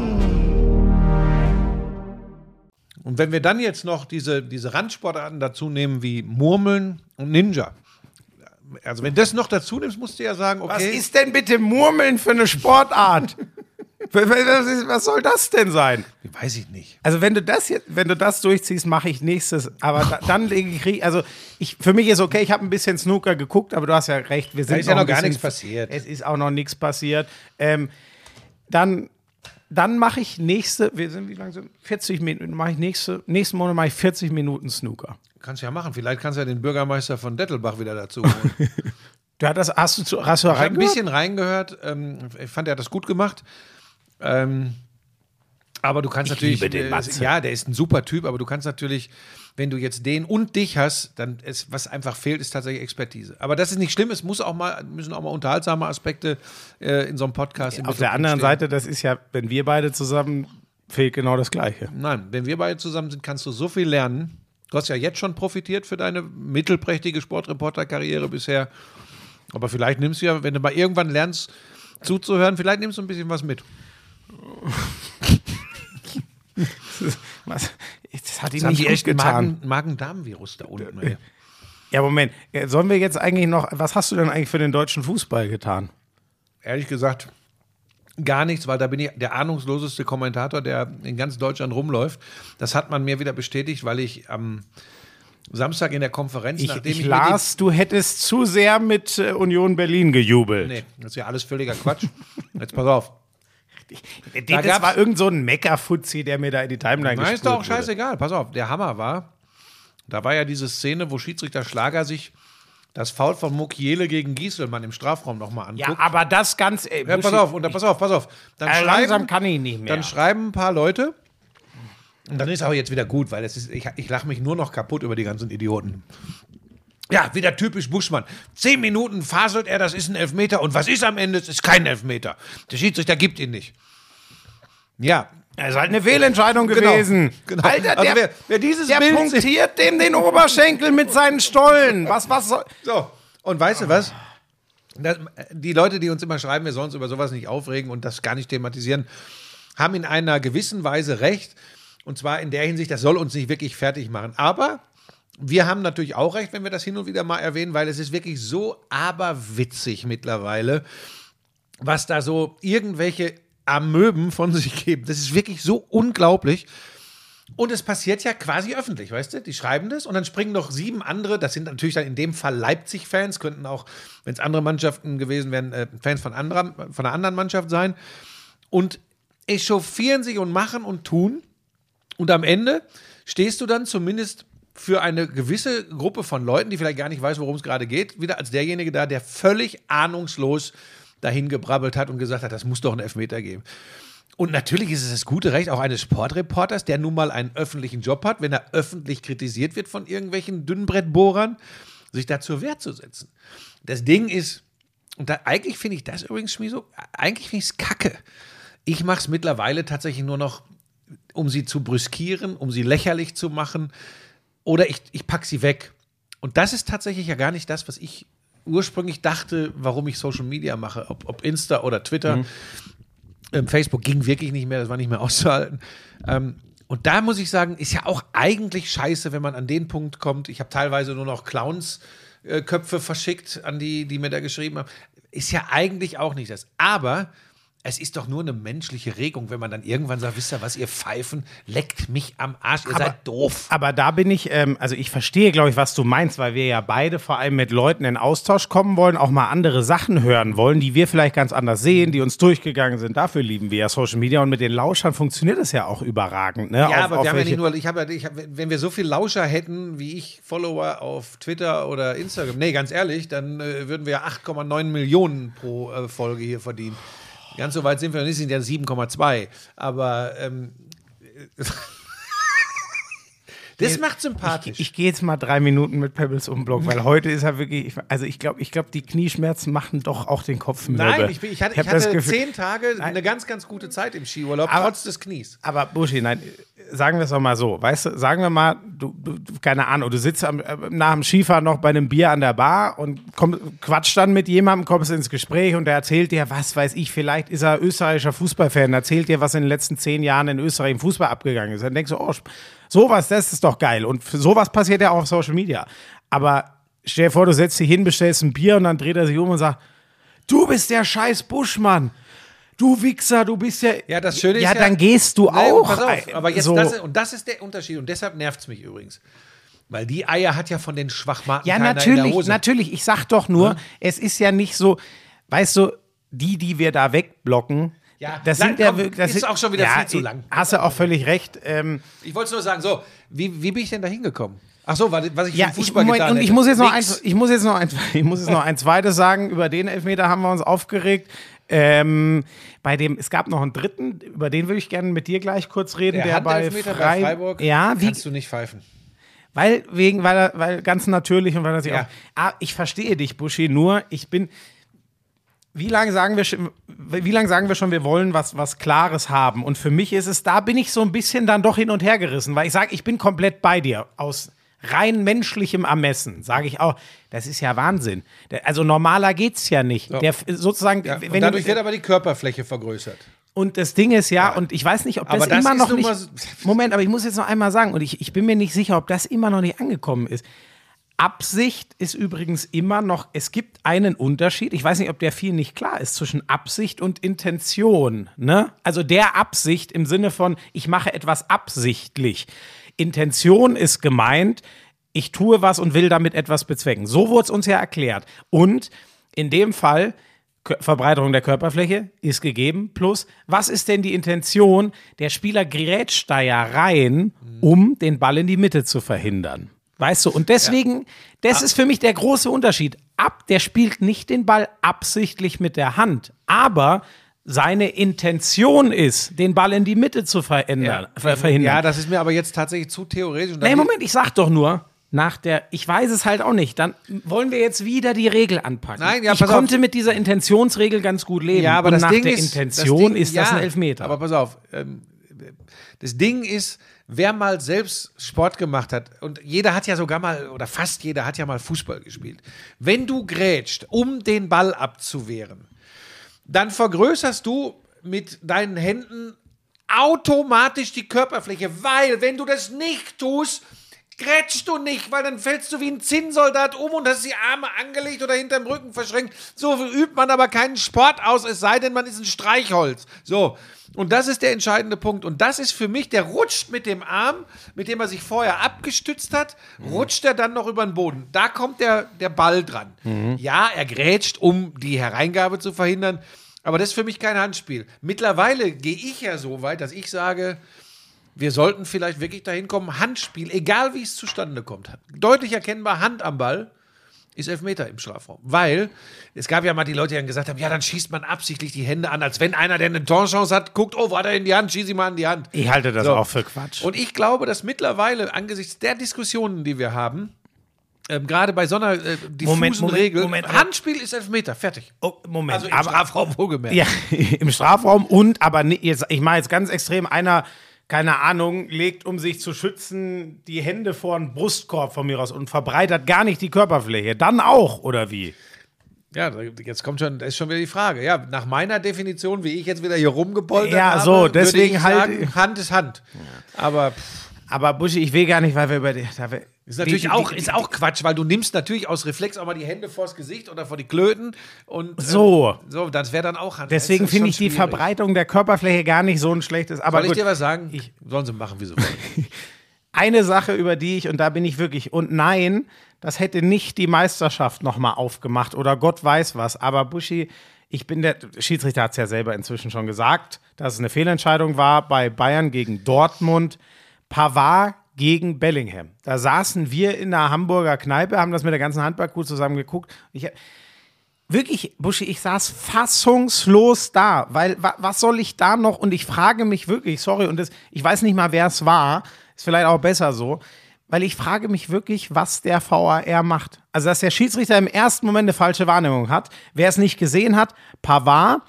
Und wenn wir dann jetzt noch diese, diese Randsportarten dazu nehmen wie Murmeln und Ninja. Also wenn das noch dazu nimmst, musst du ja sagen, okay. Was ist denn bitte Murmeln für eine Sportart? (laughs) was, soll das denn sein? Weiß ich nicht. Also wenn du das jetzt, wenn du das durchziehst, mache ich nächstes. Aber da, dann lege ich, also ich, für mich ist okay. Ich habe ein bisschen Snooker geguckt, aber du hast ja recht. Wir sind ist ja noch gar nichts passiert. Es ist auch noch nichts passiert. Ähm, dann, dann mache ich nächste. Wir sind wie lange sind 40 Minuten. Mache ich nächste, nächsten Monat mache ich 40 Minuten Snooker. Kannst du ja machen. Vielleicht kannst du ja den Bürgermeister von Dettelbach wieder dazu holen. (laughs) Du hast das, hast du zu, hast du Ich habe ein reingehört? bisschen reingehört. Ähm, ich fand, er hat das gut gemacht. Ähm, aber du kannst Ich natürlich. liebe den äh, Matze. ja, der ist ein super Typ, aber du kannst natürlich wenn du jetzt den und dich hast, dann ist, was einfach fehlt, ist tatsächlich Expertise. Aber das ist nicht schlimm, es muss auch mal, müssen auch mal unterhaltsame Aspekte äh, in so einem Podcast im Auf der anderen stehen. Seite, das ist ja, wenn wir beide zusammen, fehlt genau das Gleiche. Nein, wenn wir beide zusammen sind, kannst du so viel lernen. Du hast ja jetzt schon profitiert für deine mittelprächtige Sportreporter-Karriere bisher. Aber vielleicht nimmst du ja, wenn du mal irgendwann lernst zuzuhören, vielleicht nimmst du ein bisschen was mit. (laughs) Was? Das hat ihm nicht echt getan. Magen- Magen-Darm-Virus da unten. ey. Ja, Moment. Sollen wir jetzt eigentlich noch, was hast du denn eigentlich für den deutschen Fußball getan? Ehrlich gesagt, gar nichts, weil da bin ich der ahnungsloseste Kommentator, der in ganz Deutschland rumläuft. Das hat man mir wieder bestätigt, weil ich am Samstag in der Konferenz, Ich, nachdem ich ich, las, du hättest zu sehr mit äh, Union Berlin gejubelt. Nee, das ist ja alles völliger Quatsch. Jetzt pass auf. Das Da gab's- war irgend so ein Meckerfuzzi, der mir da in die Timeline Nein, ist doch auch gespült wurde. scheißegal. Pass auf, der Hammer war, da war ja diese Szene, wo Schiedsrichter Schlager sich das Foul von Mukiele gegen Gieselmann im Strafraum nochmal Ja, anguckt. aber das ganz. Ey, Ja, pass auf, und dann, pass auf, pass auf. Dann, Äh, schreiben, langsam kann ich nicht mehr. dann schreiben ein paar Leute, und dann ist aber jetzt wieder gut, weil es ist, ich, ich lache mich nur noch kaputt über die ganzen Idioten. Ja, wieder typisch Buschmann. Zehn Minuten faselt er, das ist ein Elfmeter. Und was ist am Ende? Es ist kein Elfmeter. Der Schiedsrichter gibt ihn nicht. Ja, Es ist halt eine Fehlentscheidung Genau, gewesen. genau. Alter, Also der, wer- wer dieses der Bild punktiert dem den Oberschenkel mit seinen Stollen. Was, was soll. So, und weißt du was? Das, die Leute, die uns immer schreiben, wir sollen uns über sowas nicht aufregen und das gar nicht thematisieren, haben in einer gewissen Weise recht. Und zwar in der Hinsicht, das soll uns nicht wirklich fertig machen. Aber wir haben natürlich auch recht, wenn wir das hin und wieder mal erwähnen, weil es ist wirklich so aberwitzig mittlerweile, was da so irgendwelche Amöben von (laughs) sich geben. Das ist wirklich so unglaublich. Und es passiert ja quasi öffentlich, weißt du? Die schreiben das und dann springen noch sieben andere, das sind natürlich dann in dem Fall Leipzig-Fans, könnten auch, wenn es andere Mannschaften gewesen wären, äh, Fans von, anderer, von einer anderen Mannschaft sein. Und echauffieren sich und machen und tun. Und am Ende stehst du dann zumindest für eine gewisse Gruppe von Leuten, die vielleicht gar nicht weiß, worum es gerade geht, wieder als derjenige da, der völlig ahnungslos dahin gebrabbelt hat und gesagt hat, das muss doch einen Elfmeter geben. Und natürlich ist es das gute Recht auch eines Sportreporters, der nun mal einen öffentlichen Job hat, wenn er öffentlich kritisiert wird von irgendwelchen Dünnbrettbohrern, sich da zur Wehr zu setzen. Das Ding ist, und da, eigentlich finde ich das übrigens, Schmieso, eigentlich finde ich es kacke. Ich mache es mittlerweile tatsächlich nur noch, um sie zu brüskieren, um sie lächerlich zu machen, oder ich, ich packe sie weg. Und das ist tatsächlich ja gar nicht das, was ich ursprünglich dachte, warum ich Social Media mache, ob, ob Insta oder Twitter. Ähm, Facebook ging wirklich nicht mehr, das war nicht mehr (laughs) auszuhalten. Ähm, und da muss ich sagen, ist ja auch eigentlich scheiße, wenn man an den Punkt kommt. Ich habe teilweise nur noch Clowns-Köpfe verschickt an die, die mir da geschrieben haben. Ist ja eigentlich auch nicht das. Aber es ist doch nur eine menschliche Regung, wenn man dann irgendwann sagt, wisst ihr was, ihr Pfeifen, leckt mich am Arsch, ihr seid doof. Aber da bin ich, ähm, also ich verstehe, glaube ich, was du meinst, weil wir ja beide vor allem mit Leuten in Austausch kommen wollen, auch mal andere Sachen hören wollen, die wir vielleicht ganz anders sehen, die uns durchgegangen sind. Dafür lieben wir ja Social Media und mit den Lauschern funktioniert es ja auch überragend. Ne? Ja, Auf- aber auf wir haben ja nicht nur, ich habe ja, ich hab, wenn wir so viel Lauscher hätten, wie ich Follower auf Twitter oder Instagram, nee, ganz ehrlich, dann äh, würden wir ja 8,9 Millionen pro äh, Folge hier verdienen. Ganz so weit sind wir noch nicht, sind ja 7,2. Aber ähm, (laughs) das macht sympathisch. Ich, ich gehe jetzt mal drei Minuten mit Pebbles um Block, weil heute ist er wirklich, ich- also ich glaube, ich glaube, die Knieschmerzen machen doch auch den Kopf mürbe. Nein, ich, bin, ich hatte, ich hatte zehn Tage eine ganz, ganz gute Zeit im Skiurlaub, Aber- trotz des Knies. Aber Buschi, nein, sagen wir es doch mal so, weißt du, sagen wir mal, du, du keine Ahnung, du sitzt am, äh, nach dem Skifahren noch bei einem Bier an der Bar und komm, quatscht dann mit jemandem, kommst ins Gespräch und der erzählt dir, was weiß ich, vielleicht ist er österreichischer Fußballfan, erzählt dir, was in den letzten zehn Jahren in Österreich im Fußball abgegangen ist. Dann denkst du, oh, sowas, das ist doch geil. Und sowas passiert ja auch auf Social Media. Aber stell dir vor, du setzt dich hin, bestellst ein Bier und dann dreht er sich um und sagt, du bist der scheiß Buschmann. Du Wichser, du bist ja. Ja, das Schöne ist ja. ja- dann gehst du Nein, auch. Pass auf, aber jetzt so. das, und das ist der Unterschied und deshalb nervt es mich übrigens. Weil die Eier hat ja von den Schwachmaten Ja, keiner in der natürlich, Hose. natürlich. Ich sag doch nur, es ist ja nicht so, weißt du, die, die wir da wegblocken, Ja, das lang, sind ja komm, wirklich. Das ist auch schon wieder ja, viel zu lang. Hast du auch völlig recht. Ähm, Ich wollte nur sagen, so, wie, wie bin ich denn da hingekommen? Ach so, was ich ja, den ich, Fußball Moment, getan und ich hätte. muss jetzt noch Nix. eins, ich muss jetzt noch eins, (laughs) ich muss jetzt noch ein zweites sagen. Über den Elfmeter haben wir uns aufgeregt. Ähm, bei dem, es gab noch einen dritten, über den würde ich gerne mit dir gleich kurz reden, der, Der bei, Handelfmeter Frei bei Freiburg Ja, wie, kannst du nicht pfeifen. Weil, wegen, weil er, weil ganz natürlich und weil er sich Ja. auch. Ah, ich verstehe dich, Buschi, nur ich bin. Wie lange sagen wir schon, wie lange sagen wir schon, wir wollen was, was Klares haben? Und für mich ist es, da bin ich so ein bisschen dann doch hin und her gerissen, weil ich sage, ich bin komplett bei dir. Aus rein menschlichem Ermessen sage ich auch, das ist ja Wahnsinn. Der- Also normaler geht's ja nicht. Der f- sozusagen, Ja, und dadurch du, wird aber die Körperfläche vergrößert. und das Ding ist ja, und ich weiß nicht, ob das, das immer noch nicht. so- (laughs) Moment, aber ich muss jetzt noch einmal sagen, und ich, ich bin mir nicht sicher, ob das immer noch nicht angekommen ist. Absicht ist übrigens immer noch, es gibt einen Unterschied, ich weiß nicht, ob der viel nicht klar ist, zwischen Absicht und Intention. Ne? Also der Absicht im Sinne von, ich mache etwas absichtlich. Intention ist gemeint, ich tue was und will damit etwas bezwecken. So wurde es uns ja erklärt. Und in dem Fall, Verbreiterung der Körperfläche ist gegeben. Plus, was ist denn die Intention? Der Spieler grätscht da ja rein, um den Ball in die Mitte zu verhindern. Weißt du, und deswegen, das ist für mich der große Unterschied. Ab, der spielt nicht den Ball absichtlich mit der Hand, aber seine Intention ist, den Ball in die Mitte zu verändern, ver verhindern. Ja, das ist mir aber jetzt tatsächlich zu theoretisch. Nee, Moment, ich sag doch nur, nach der, ich weiß es halt auch nicht, dann wollen wir jetzt wieder die Regel anpacken. Nein, ja, ich pass auf. konnte mit dieser Intentionsregel ganz gut leben. Ja, aber Und das nach Ding der ist, Intention Ding- ist das ja, ein Elfmeter. Aber pass auf, ähm, das Ding ist, wer mal selbst Sport gemacht hat, und jeder hat ja sogar mal, oder fast jeder hat ja mal Fußball gespielt. Wenn du grätscht, um den Ball abzuwehren, dann vergrößerst du mit deinen Händen automatisch die Körperfläche, weil wenn du das nicht tust, grätschst du nicht, weil dann fällst du wie ein Zinnsoldat um und hast die Arme angelegt oder hinterm Rücken verschränkt. So übt man aber keinen Sport aus, es sei denn, man ist ein Streichholz. So. Und das ist der entscheidende Punkt. Und das ist für mich, der rutscht mit dem Arm, mit dem er sich vorher abgestützt hat, rutscht er dann noch über den Boden. Da kommt der, der Ball dran. Ja, er grätscht, um die Hereingabe zu verhindern. Aber das ist für mich kein Handspiel. Mittlerweile gehe ich ja so weit, dass ich sage, wir sollten vielleicht wirklich dahin kommen, Handspiel, egal wie es zustande kommt. Deutlich erkennbar Hand am Ball ist Elfmeter im Strafraum. Weil es gab ja mal die Leute, die dann gesagt haben, ja, dann schießt man absichtlich die Hände an, als wenn einer, der eine Torchance hat, guckt, oh, war der in die Hand, schieß ihn mal in die Hand. ich halte das So. auch für Quatsch. Und ich glaube, dass mittlerweile angesichts der Diskussionen, die wir haben, ähm, gerade bei so einer äh, diffusen Moment, Moment, Regel, Moment, aber- Handspiel ist Elfmeter, fertig. oh, Moment, Also im aber, Strafraum wohlgemerkt. ja, (laughs) im Strafraum und, aber ni- jetzt, ich mache jetzt ganz extrem, einer, keine Ahnung, legt, um sich zu schützen, die Hände vor den Brustkorb von mir aus und verbreitert gar nicht die Körperfläche. Dann auch, oder wie? Ja, da- jetzt kommt schon, da ist schon wieder die Frage. Ja, nach meiner Definition, wie ich jetzt wieder hier rumgepoltert Ja, habe, so, würde deswegen ich halt- sagen, Hand ist Hand. Aber pff, Aber Buschi, ich will gar nicht, weil wir über die. Da wir, ist natürlich die, auch, die, ist auch Quatsch, weil du nimmst natürlich aus Reflex auch mal die Hände vors Gesicht oder vor die Klöten und So. so, das wäre dann auch Hand. Deswegen finde ich die schwierig. Verbreitung der Körperfläche gar nicht so ein schlechtes. Aber Soll ich gut, dir was sagen? Sollen sie machen, wie sie wollen. (laughs) eine Sache, über die ich, und da bin ich wirklich, und nein, das hätte nicht die Meisterschaft nochmal aufgemacht oder Gott weiß was. Aber Buschi, ich bin der Schiedsrichter hat es ja selber inzwischen schon gesagt, dass es eine Fehlentscheidung war bei Bayern gegen Dortmund. Pavard gegen Bellingham. Da saßen wir in einer Hamburger Kneipe, haben das mit der ganzen Handballcrew zusammen geguckt. Ich, wirklich, Buschi, ich saß fassungslos da, weil wa, was soll ich da noch? Und ich frage mich wirklich, sorry, und das, ich weiß nicht mal, wer es war, ist vielleicht auch besser so, weil ich frage mich wirklich, was der VAR macht. Also, dass der Schiedsrichter im ersten Moment eine falsche Wahrnehmung hat. Wer es nicht gesehen hat, Pavard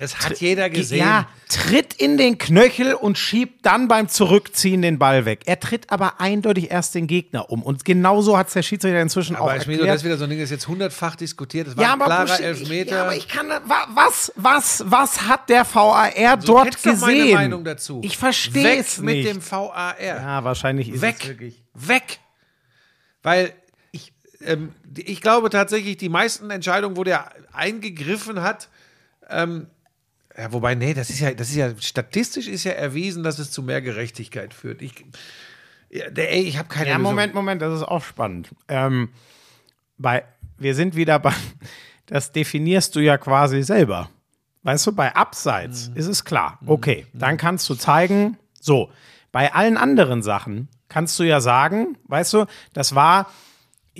Das hat jeder gesehen. ja, tritt in den Knöchel und schiebt dann beim Zurückziehen den Ball weg. Er tritt aber eindeutig erst den Gegner um. Und genauso hat es der Schiedsrichter inzwischen auch aber Schmiedo, erklärt. das ist wieder so ein Ding, das ist jetzt hundertfach diskutiert. Das war Ja, ein aber klarer Buschi, Elfmeter. Ja, aber ich kann, wa- was, was, was hat der VAR du dort kennst doch meine gesehen? Meinung dazu. Ich verstehe es mit nicht. dem VAR. ja, wahrscheinlich ist es Weg. wirklich. Weg. Weil ich, ähm, ich glaube tatsächlich, die meisten Entscheidungen, wo der eingegriffen hat, ähm, ja, wobei, nee, das ist ja, das ist ja, statistisch ist ja erwiesen, dass es zu mehr Gerechtigkeit führt. Ich, ey, ich habe keine Ja, Lösung. Moment, Moment, das ist auch spannend. Ähm, bei, wir sind wieder bei, (laughs) das definierst du ja quasi selber. Weißt du, bei Abseits ist es klar. Okay, dann kannst du zeigen, so, bei allen anderen Sachen kannst du ja sagen, weißt du, das war,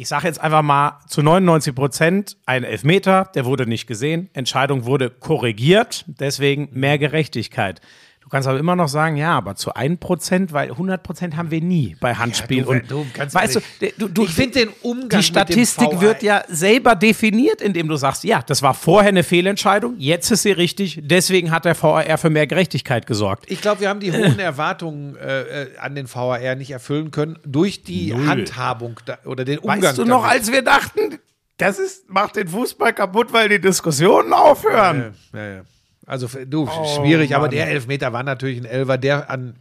ich sage jetzt einfach mal zu 99 Prozent ein Elfmeter, der wurde nicht gesehen, Entscheidung wurde korrigiert, deswegen mehr Gerechtigkeit. Du kannst aber immer noch sagen, ja, aber zu 1%, weil 100% haben wir nie bei Handspielen. du, und du, weißt ehrlich, du, du, ich finde den Umgang die Statistik wird ja selber definiert, indem du sagst, ja, das war vorher eine Fehlentscheidung, jetzt ist sie richtig, deswegen hat der VAR für mehr Gerechtigkeit gesorgt. Ich glaube, wir haben die hohen Erwartungen äh, äh, an den VAR nicht erfüllen können durch die Null. Handhabung da, oder den Umgang. Weißt du noch, damit. als wir dachten, das ist, macht den Fußball kaputt, weil die Diskussionen aufhören. Ja, ja. Also du, schwierig, aber Mann. der Elfmeter war natürlich ein Elfer, der an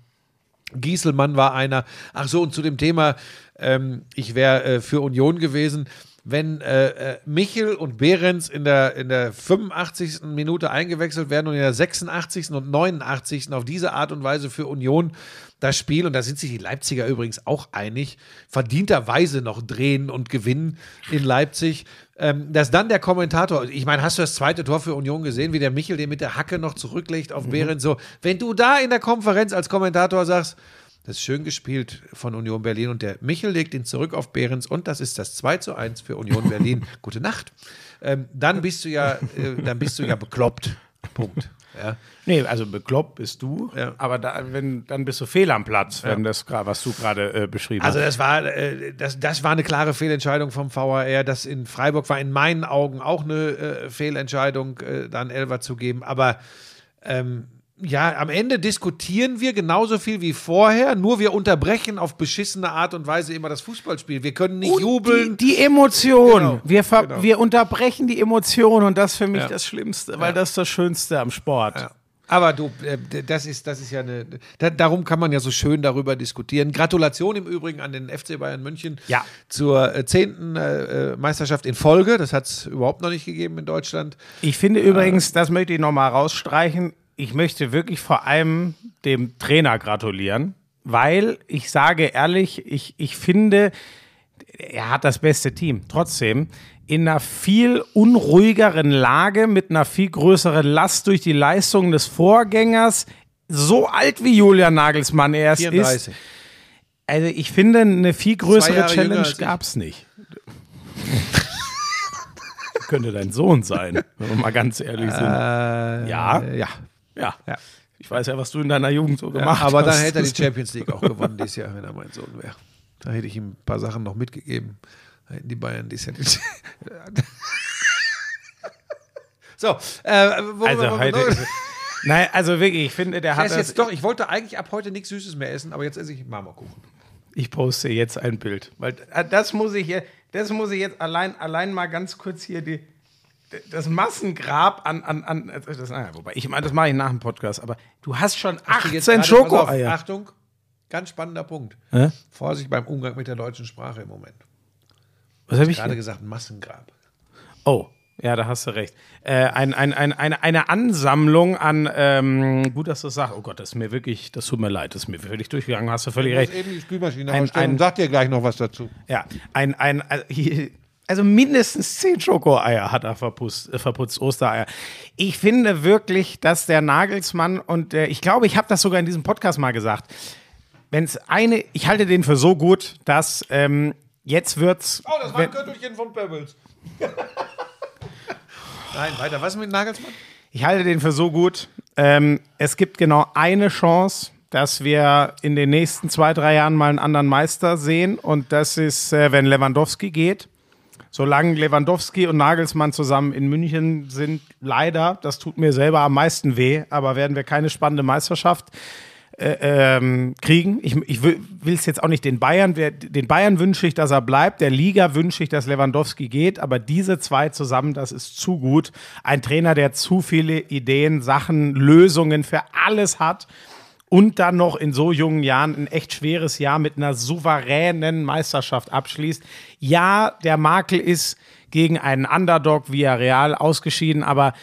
Gieselmann war einer. Ach so, und zu dem Thema, ähm, ich wäre äh, für Union gewesen, wenn äh, äh, Michel und Behrens in der, in der 85. Minute eingewechselt werden und in der 86. und 89. auf diese Art und Weise für Union das Spiel, und da sind sich die Leipziger übrigens auch einig, verdienterweise noch drehen und gewinnen in Leipzig, ähm, dass dann der Kommentator, ich meine, hast du das zweite Tor für Union gesehen, wie der Michel den mit der Hacke noch zurücklegt auf Behrens, so, wenn du da in der Konferenz als Kommentator sagst, das ist schön gespielt von Union Berlin und der Michel legt ihn zurück auf Behrens und das ist das 2 zu 1 für Union Berlin. (laughs) Gute Nacht. Ähm, dann bist du ja, äh, dann bist du ja bekloppt. Punkt. Ja. Nee, also bekloppt bist du, Ja. aber da, wenn, dann bist du fehl am Platz, wenn das, gra- was du gerade äh, beschrieben Also hast. das war, äh, das, das war eine klare Fehlentscheidung vom VAR. Das in Freiburg war in meinen Augen auch eine äh, Fehlentscheidung, äh, da einen Elfer zu geben. Aber ähm, ja, am Ende diskutieren wir genauso viel wie vorher, nur wir unterbrechen auf beschissene Art und Weise immer das Fußballspiel. Wir können nicht Und jubeln. Die, die Emotion. Genau, wir, ver genau. wir unterbrechen die Emotion und das ist für mich Ja. das Schlimmste, weil das ist das Schönste am Sport. Ja. Aber du, äh, das ist, das ist ja eine. Da, darum kann man ja so schön darüber diskutieren. Gratulation im Übrigen an den FC Bayern München Ja. zur äh, zehnten äh, Meisterschaft in Folge. Das hat es überhaupt noch nicht gegeben in Deutschland. Ich finde übrigens, das möchte ich nochmal rausstreichen, ich möchte wirklich vor allem dem Trainer gratulieren, weil ich sage ehrlich, ich, ich finde, er hat das beste Team. Trotzdem, in einer viel unruhigeren Lage, mit einer viel größeren Last durch die Leistungen des Vorgängers, so alt wie Julian Nagelsmann erst ist. 34. Also ich finde, eine viel größere Challenge gab es nicht. (laughs) Könnte dein Sohn sein, wenn wir mal ganz ehrlich sind. ja? ja. Ja. Ja. Ich weiß ja, was du in deiner Jugend so Ja, gemacht aber hast. dann hätte er die Champions League auch gewonnen dieses Jahr, wenn er mein Sohn wäre. Da hätte ich ihm ein paar Sachen noch mitgegeben. Da hätten die Bayern dieses Jahr nicht. (laughs) so, äh, wo, Also heute. Nein, also wirklich, ich finde, der Ich hat jetzt doch, ich wollte eigentlich ab heute nichts Süßes mehr essen, aber jetzt esse ich Marmorkuchen. Ich poste jetzt ein Bild, weil äh, das muss ich jetzt, das muss ich jetzt allein, allein mal ganz kurz hier die, das Massengrab an, an, an das, naja, wobei ich meine, das mache ich nach dem Podcast, aber du hast schon Hast du 18 jetzt gerade- pass auf, Schokoeier. Achtung, ganz spannender Punkt. Hä? Vorsicht beim Umgang mit der deutschen Sprache im Moment. Was habe ich? Gerade gesagt, Massengrab. Oh, ja, da hast du recht. Äh, ein, ein, ein, eine, eine Ansammlung an, ähm, gut, dass du das sagst. Oh Gott, das ist mir wirklich, das tut mir leid, das ist mir völlig durchgegangen, hast du völlig recht. eben die Spülmaschine Ein- ein- sag dir gleich noch was dazu. Ja, ein, ein, also hier- also mindestens zehn Schokoeier hat er verputzt, äh, verputzt, Ostereier. Ich finde wirklich, dass der Nagelsmann und äh, ich glaube, ich habe das sogar in diesem Podcast mal gesagt. Wenn es eine, ich halte den für so gut, dass ähm, jetzt wird's. Oh, das war ein Gürtelchen von Pebbles. (laughs) Nein, weiter. Was mit Nagelsmann? Ich halte den für so gut. Ähm, es gibt genau eine Chance, dass wir in den nächsten zwei, drei Jahren mal einen anderen Meister sehen. Und das ist, äh, wenn Lewandowski geht. Solange Lewandowski und Nagelsmann zusammen in München sind, leider, das tut mir selber am meisten weh, aber werden wir keine spannende Meisterschaft äh, ähm, kriegen. Ich, ich will es jetzt auch nicht den Bayern, den Bayern wünsche ich, dass er bleibt, der Liga wünsche ich, dass Lewandowski geht, aber diese zwei zusammen, das ist zu gut. Ein Trainer, der zu viele Ideen, Sachen, Lösungen für alles hat und dann noch in so jungen Jahren ein echt schweres Jahr mit einer souveränen Meisterschaft abschließt. Ja, der Makel ist gegen einen Underdog via Real ausgeschieden, aber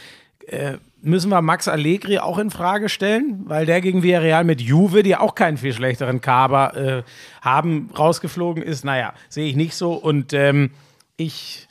äh, müssen wir Max Allegri auch in Frage stellen, weil der gegen Villarreal mit Juve, die auch keinen viel schlechteren Kader äh, haben, rausgeflogen ist. Naja, sehe ich nicht so und ähm, ich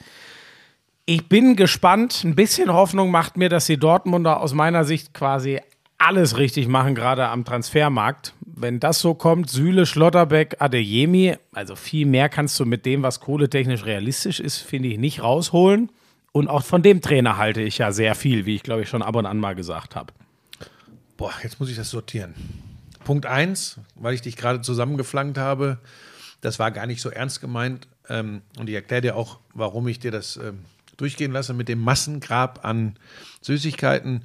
ich bin gespannt. Ein bisschen Hoffnung macht mir, dass die Dortmunder aus meiner Sicht quasi alles richtig machen, gerade am Transfermarkt. Wenn das so kommt, Süle, Schlotterbeck, Adeyemi, also viel mehr kannst du mit dem, was kohletechnisch realistisch ist, finde ich, nicht rausholen. Und auch von dem Trainer halte ich ja sehr viel, wie ich glaube ich schon ab und an mal gesagt habe. Boah, jetzt muss ich das sortieren. Punkt eins, weil ich dich gerade zusammengeflankt habe, das war gar nicht so ernst gemeint. Ähm, und ich erkläre dir auch, warum ich dir das ähm, durchgehen lasse mit dem Massengrab an Süßigkeiten.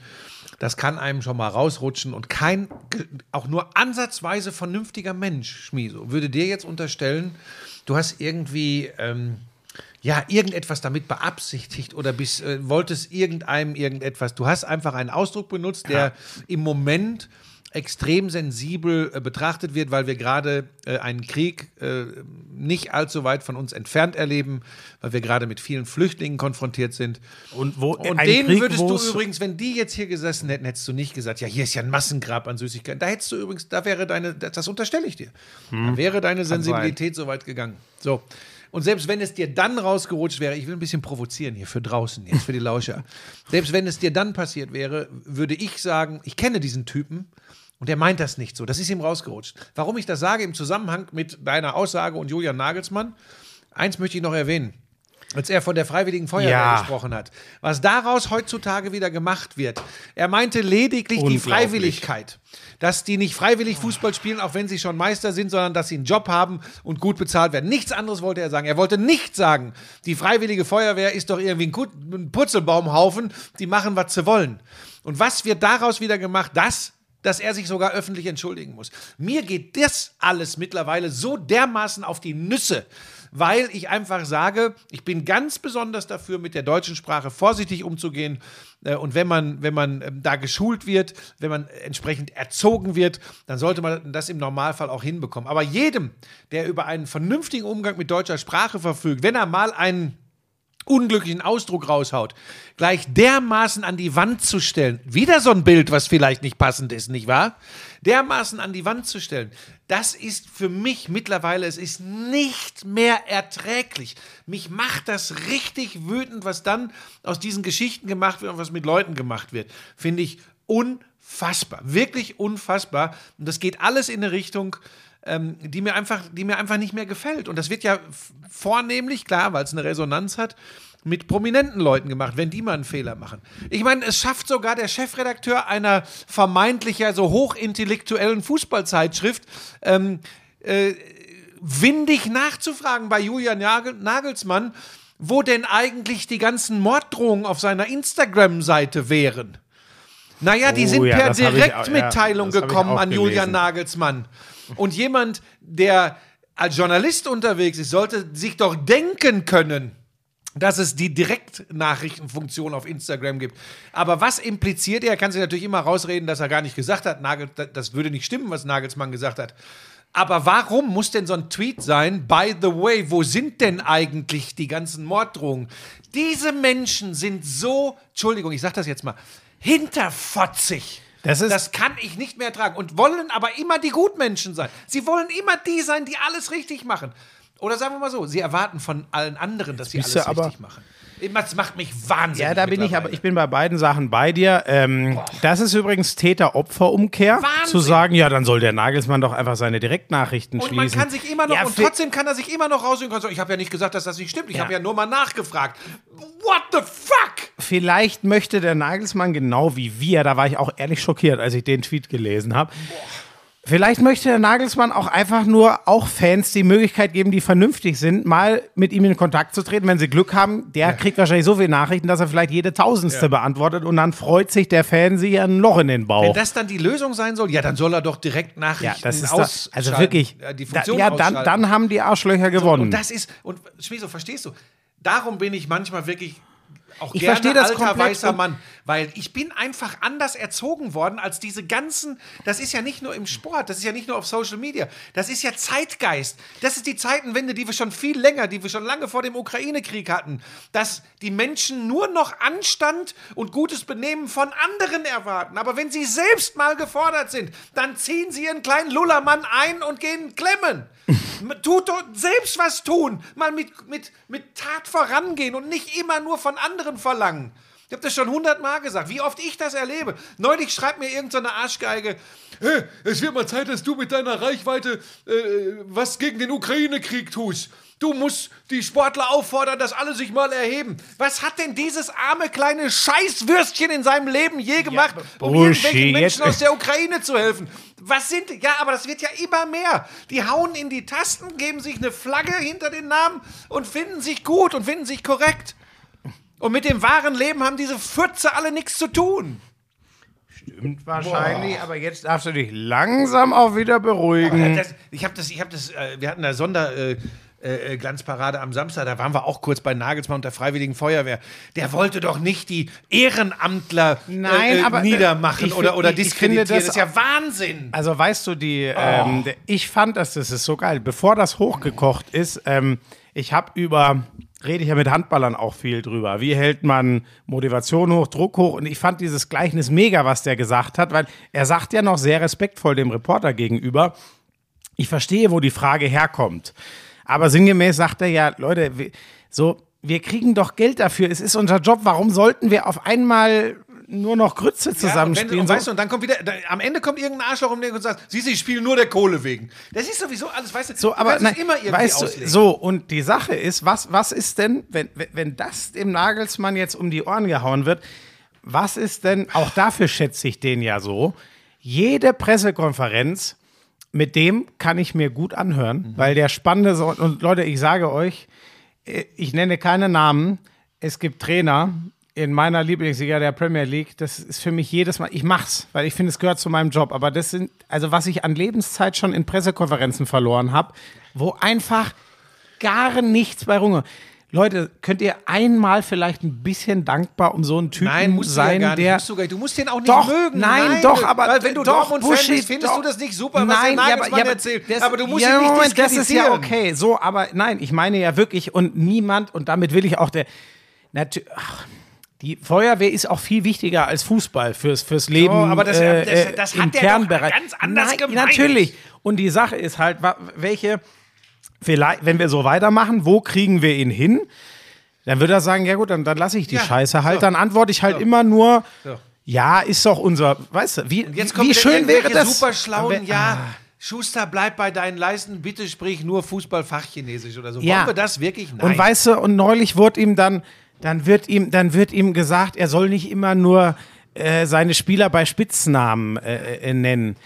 Das kann einem schon mal rausrutschen und kein, auch nur ansatzweise vernünftiger Mensch, Schmieso, würde dir jetzt unterstellen, du hast irgendwie, ähm, ja, irgendetwas damit beabsichtigt oder bist, äh, wolltest irgendeinem irgendetwas. Du hast einfach einen Ausdruck benutzt, der im Moment extrem sensibel äh, betrachtet wird, weil wir gerade äh, einen Krieg äh, nicht allzu weit von uns entfernt erleben, weil wir gerade mit vielen Flüchtlingen konfrontiert sind. Und wo Und denen Krieg, würdest du übrigens, wenn die jetzt hier gesessen hätten, hättest du nicht gesagt, ja, hier ist ja ein Massengrab an Süßigkeiten. Da hättest du übrigens, da wäre deine, das, das unterstelle ich dir. Hm. Da wäre deine Sensibilität so weit gegangen. So. Und selbst wenn es dir dann rausgerutscht wäre, ich will ein bisschen provozieren hier für draußen, jetzt für die Lauscher. (laughs) selbst wenn es dir dann passiert wäre, würde ich sagen, ich kenne diesen Typen und der meint das nicht so. Das ist ihm rausgerutscht. Warum ich das sage im Zusammenhang mit deiner Aussage und Julian Nagelsmann, eins möchte ich noch erwähnen. Als er von der Freiwilligen Feuerwehr Ja. gesprochen hat, was daraus heutzutage wieder gemacht wird. Er meinte lediglich die. Freiwilligkeit. Dass die nicht freiwillig Fußball spielen, auch wenn sie schon Meister sind, sondern dass sie einen Job haben und gut bezahlt werden. Nichts anderes wollte er sagen. Er wollte nicht sagen, die Freiwillige Feuerwehr ist doch irgendwie ein, Purzelbaumhaufen, die machen, was sie wollen. Und was wird daraus wieder gemacht? Das dass er sich sogar öffentlich entschuldigen muss. Mir geht das alles mittlerweile so dermaßen auf die Nüsse, weil ich einfach sage, ich bin ganz besonders dafür, mit der deutschen Sprache vorsichtig umzugehen. Äh, Und wenn man, wenn man ähm, da geschult wird, wenn man entsprechend erzogen wird, dann sollte man das im Normalfall auch hinbekommen. Aber jedem, der über einen vernünftigen Umgang mit deutscher Sprache verfügt, wenn er mal einen unglücklichen Ausdruck raushaut, gleich dermaßen an die Wand zu stellen, wieder so ein Bild, was vielleicht nicht passend ist, nicht wahr? Dermaßen an die Wand zu stellen, das ist für mich mittlerweile, es ist nicht mehr erträglich. Mich macht das richtig wütend, was dann aus diesen Geschichten gemacht wird und was mit Leuten gemacht wird. Finde ich unfassbar, wirklich unfassbar. Und das geht alles in eine Richtung, ähm, die, mir einfach, die mir einfach nicht mehr gefällt. Und das wird ja vornehmlich, klar, weil es eine Resonanz hat, mit prominenten Leuten gemacht, wenn die mal einen Fehler machen. Ich meine, es schafft sogar der Chefredakteur einer vermeintlich ja so hochintellektuellen Fußballzeitschrift, ähm, äh, windig nachzufragen bei Julian Nagel Nagelsmann, wo denn eigentlich die ganzen Morddrohungen auf seiner Instagram-Seite wären. Naja, die Oh sind ja, per ich auch- Direktmitteilung ja, gekommen an Julian gelesen. Nagelsmann. Und jemand, der als Journalist unterwegs ist, sollte sich doch denken können, dass es die Direktnachrichtenfunktion auf Instagram gibt. Aber was impliziert er? Er kann sich natürlich immer rausreden, dass er gar nicht gesagt hat, Nagel, das würde nicht stimmen, was Nagelsmann gesagt hat. Aber warum muss denn so ein Tweet sein? By the way, wo sind denn eigentlich die ganzen Morddrohungen? Diese Menschen sind so, Entschuldigung, ich sag das jetzt mal, hinterfotzig. Das ist- das kann ich nicht mehr ertragen. Und wollen aber immer die Gutmenschen sein. Sie wollen immer die sein, die alles richtig machen. Oder sagen wir mal so, sie erwarten von allen anderen, dass sie alles aber- richtig machen. Das macht mich wahnsinnig. Ja, da bin ich, aber ich bin bei beiden Sachen bei dir. Ähm, das ist übrigens Täter-Opfer-Umkehr. Wahnsinn. Zu sagen, ja, dann soll der Nagelsmann doch einfach seine Direktnachrichten Und schließen. man kann sich immer noch, Ja, und trotzdem kann er sich immer noch rausholen und ich habe ja nicht gesagt, dass das nicht stimmt. Ich Ja. habe ja nur mal nachgefragt. What the fuck? Vielleicht möchte der Nagelsmann genau wie wir, da war ich auch ehrlich schockiert, als ich den Tweet gelesen habe. Vielleicht möchte der Nagelsmann auch einfach nur auch Fans die Möglichkeit geben, die vernünftig sind, mal mit ihm in Kontakt zu treten. Wenn sie Glück haben, der kriegt wahrscheinlich so viele Nachrichten, dass er vielleicht jede Tausendste beantwortet und dann freut sich der Fan sich ein Loch in den Bauch. Wenn das dann die Lösung sein soll, ja, dann soll er doch direkt ja, Nachrichten das ist da, ausschalten. also wirklich. äh, die da, Funktion ja, dann, dann haben die Arschlöcher gewonnen. Und das ist, und Schmieso, verstehst du? Darum bin ich manchmal wirklich auch Ich verstehe das alter komplett weißer Mann, weil ich bin einfach anders erzogen worden als diese ganzen, das ist ja nicht nur im Sport, das ist ja nicht nur auf Social Media, das ist ja Zeitgeist. Das ist die Zeitenwende, die wir schon viel länger, die wir schon lange vor dem Ukraine-Krieg hatten, dass die Menschen nur noch Anstand und gutes Benehmen von anderen erwarten. Aber wenn sie selbst mal gefordert sind, dann ziehen sie ihren kleinen Lullermann ein und gehen klemmen. Tut selbst was tun. Mal mit, mit, mit Tat vorangehen und nicht immer nur von anderen verlangen. Ich habe das schon hundertmal gesagt, wie oft ich das erlebe. Neulich schreibt mir irgendeine so Arschgeige, "Hä, es wird mal Zeit, dass du mit deiner Reichweite äh, was gegen den Ukraine-Krieg tust. Du musst die Sportler auffordern, dass alle sich mal erheben. Was hat denn dieses arme kleine Scheißwürstchen in seinem Leben je gemacht, um Buschi, irgendwelchen Menschen aus der Ukraine zu helfen? Was sind, ja, aber das wird ja immer mehr. Die hauen in die Tasten, geben sich eine Flagge hinter den Namen und finden sich gut und finden sich korrekt. Und mit dem wahren Leben haben diese Fürze alle nichts zu tun. Stimmt wahrscheinlich, aber jetzt darfst du dich langsam auch wieder beruhigen. Das, ich habe das, ich habe das, äh, wir hatten eine Sonder. Äh, äh, Glanzparade am Samstag, da waren wir auch kurz bei Nagelsmann und der Freiwilligen Feuerwehr. Der wollte doch nicht die Ehrenamtler Nein, äh, äh, aber, äh, niedermachen ich oder, oder ich- ich finde diskreditieren. das Das, ist ja Wahnsinn. Also weißt du, die, ähm, der- ich fand das, das ist so geil. Bevor das hochgekocht ist, ähm, ich habe über, rede ich ja mit Handballern auch viel drüber. Wie hält man Motivation hoch, Druck hoch? Und ich fand dieses Gleichnis mega, was der gesagt hat, weil er sagt ja noch sehr respektvoll dem Reporter gegenüber, ich verstehe, wo die Frage herkommt. Aber sinngemäß sagt er ja, Leute, wir, so, wir kriegen doch Geld dafür. Es ist unser Job. Warum sollten wir auf einmal nur noch Grütze Ja, und, zusammenspielen? wenn, und, weißt du, und dann kommt wieder, da, am Ende kommt irgendein Arschloch um den und sagt, siehst du, ich spiele nur der Kohle wegen. Das ist sowieso alles, weißt du, So, du aber nein, es immer irgendwie weißt du, auslegen. so und die Sache ist, was was ist denn, wenn- wenn das dem Nagelsmann jetzt um die Ohren gehauen wird, was ist denn? Auch dafür schätze ich den ja so. Jede Pressekonferenz mit dem kann ich mir gut anhören, weil der spannende so und Leute, ich sage euch, äh, ich nenne keine Namen. Es gibt Trainer in meiner Lieblingsliga der Premier League. Das ist für mich jedes Mal. Ich mach's, weil ich finde, es gehört zu meinem Job. Aber das sind also was ich an Lebenszeit schon in Pressekonferenzen verloren habe, wo einfach gar nichts bei runge. Leute, könnt ihr einmal vielleicht ein bisschen dankbar um so einen Typen Nein, musst sein, ja der Musst du, du musst den auch nicht Doch, mögen. nein, doch, aber weil wenn du doch, Dortmund-Fan Buschi, bist, findest doch. du das nicht super, was der ja, aber- Nagelsmann ja, aber erzählt. das- aber du musst ja, ihn nicht Moment, Das ist ja okay. So, aber nein, ich meine ja wirklich und niemand und damit will ich auch der natü- ach, die Feuerwehr ist auch viel wichtiger als Fußball fürs, fürs Leben. aber das- äh, das- das im hat der doch Kernbereich. ganz anders Nein, gemeint. Natürlich. Und die Sache ist halt, welche, vielleicht, wenn wir so weitermachen, wo kriegen wir ihn hin? Dann würde er sagen, ja gut, dann, dann lasse ich die Ja, Scheiße halt. so. Dann antworte ich halt immer nur, So. ja, ist doch unser, weißt du, wie, Jetzt kommt wie schön wäre das? super schlauen, ja. Schuster, bleib bei deinen Leisten, bitte sprich nur Fußball-Fachchinesisch oder so. Ja. Wollen wir das wirklich? Nein. Und weißt du, und neulich wurde ihm dann, dann wird ihm, dann wird ihm gesagt, er soll nicht immer nur äh, seine Spieler bei Spitznamen äh, äh, nennen.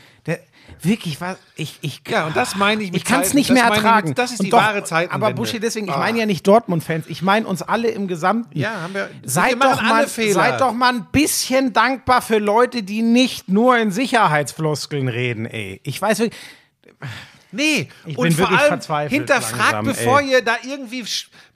Wirklich, was, ich, ich, Ja, und das meine ich mit ich kann es nicht mehr ertragen. mit- das ist Und die wahre Zeitenwende. Aber Buschi, deswegen, ich Ah. meine ja nicht Dortmund-Fans, ich meine uns alle im Gesamten. Ja, haben wir- wir Seid machen doch, mal, seid doch mal ein bisschen dankbar für Leute, die nicht nur in Sicherheitsfloskeln reden, ey. Ich weiß wirklich, Nee, Ich und bin vor wirklich allem verzweifelt hinterfragt, langsam, bevor ey. ihr da irgendwie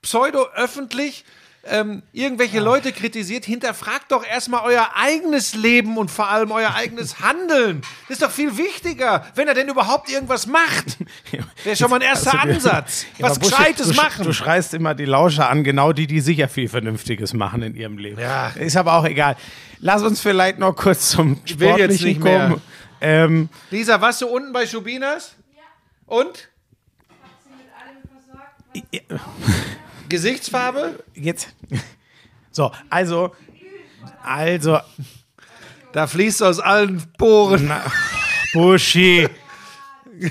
pseudo-öffentlich ähm, irgendwelche Leute kritisiert, hinterfragt doch erstmal euer eigenes Leben und vor allem euer eigenes (laughs) Handeln. Das ist doch viel wichtiger, wenn er denn überhaupt irgendwas macht. (laughs) Wäre schon mal ein erster (laughs) Also, Ansatz. Ja, Was Gescheites du, machen. Du schreist immer die Lauscher an, genau die, die sicher viel Vernünftiges machen in ihrem Leben. Ja. Ist aber auch egal. Lass uns vielleicht noch kurz zum will jetzt nicht mehr. kommen. Ähm, Lisa, warst du unten bei Schubinas? Und? Gesichtsfarbe? jetzt. So, also. Also, Da fließt aus allen Poren. Buschi.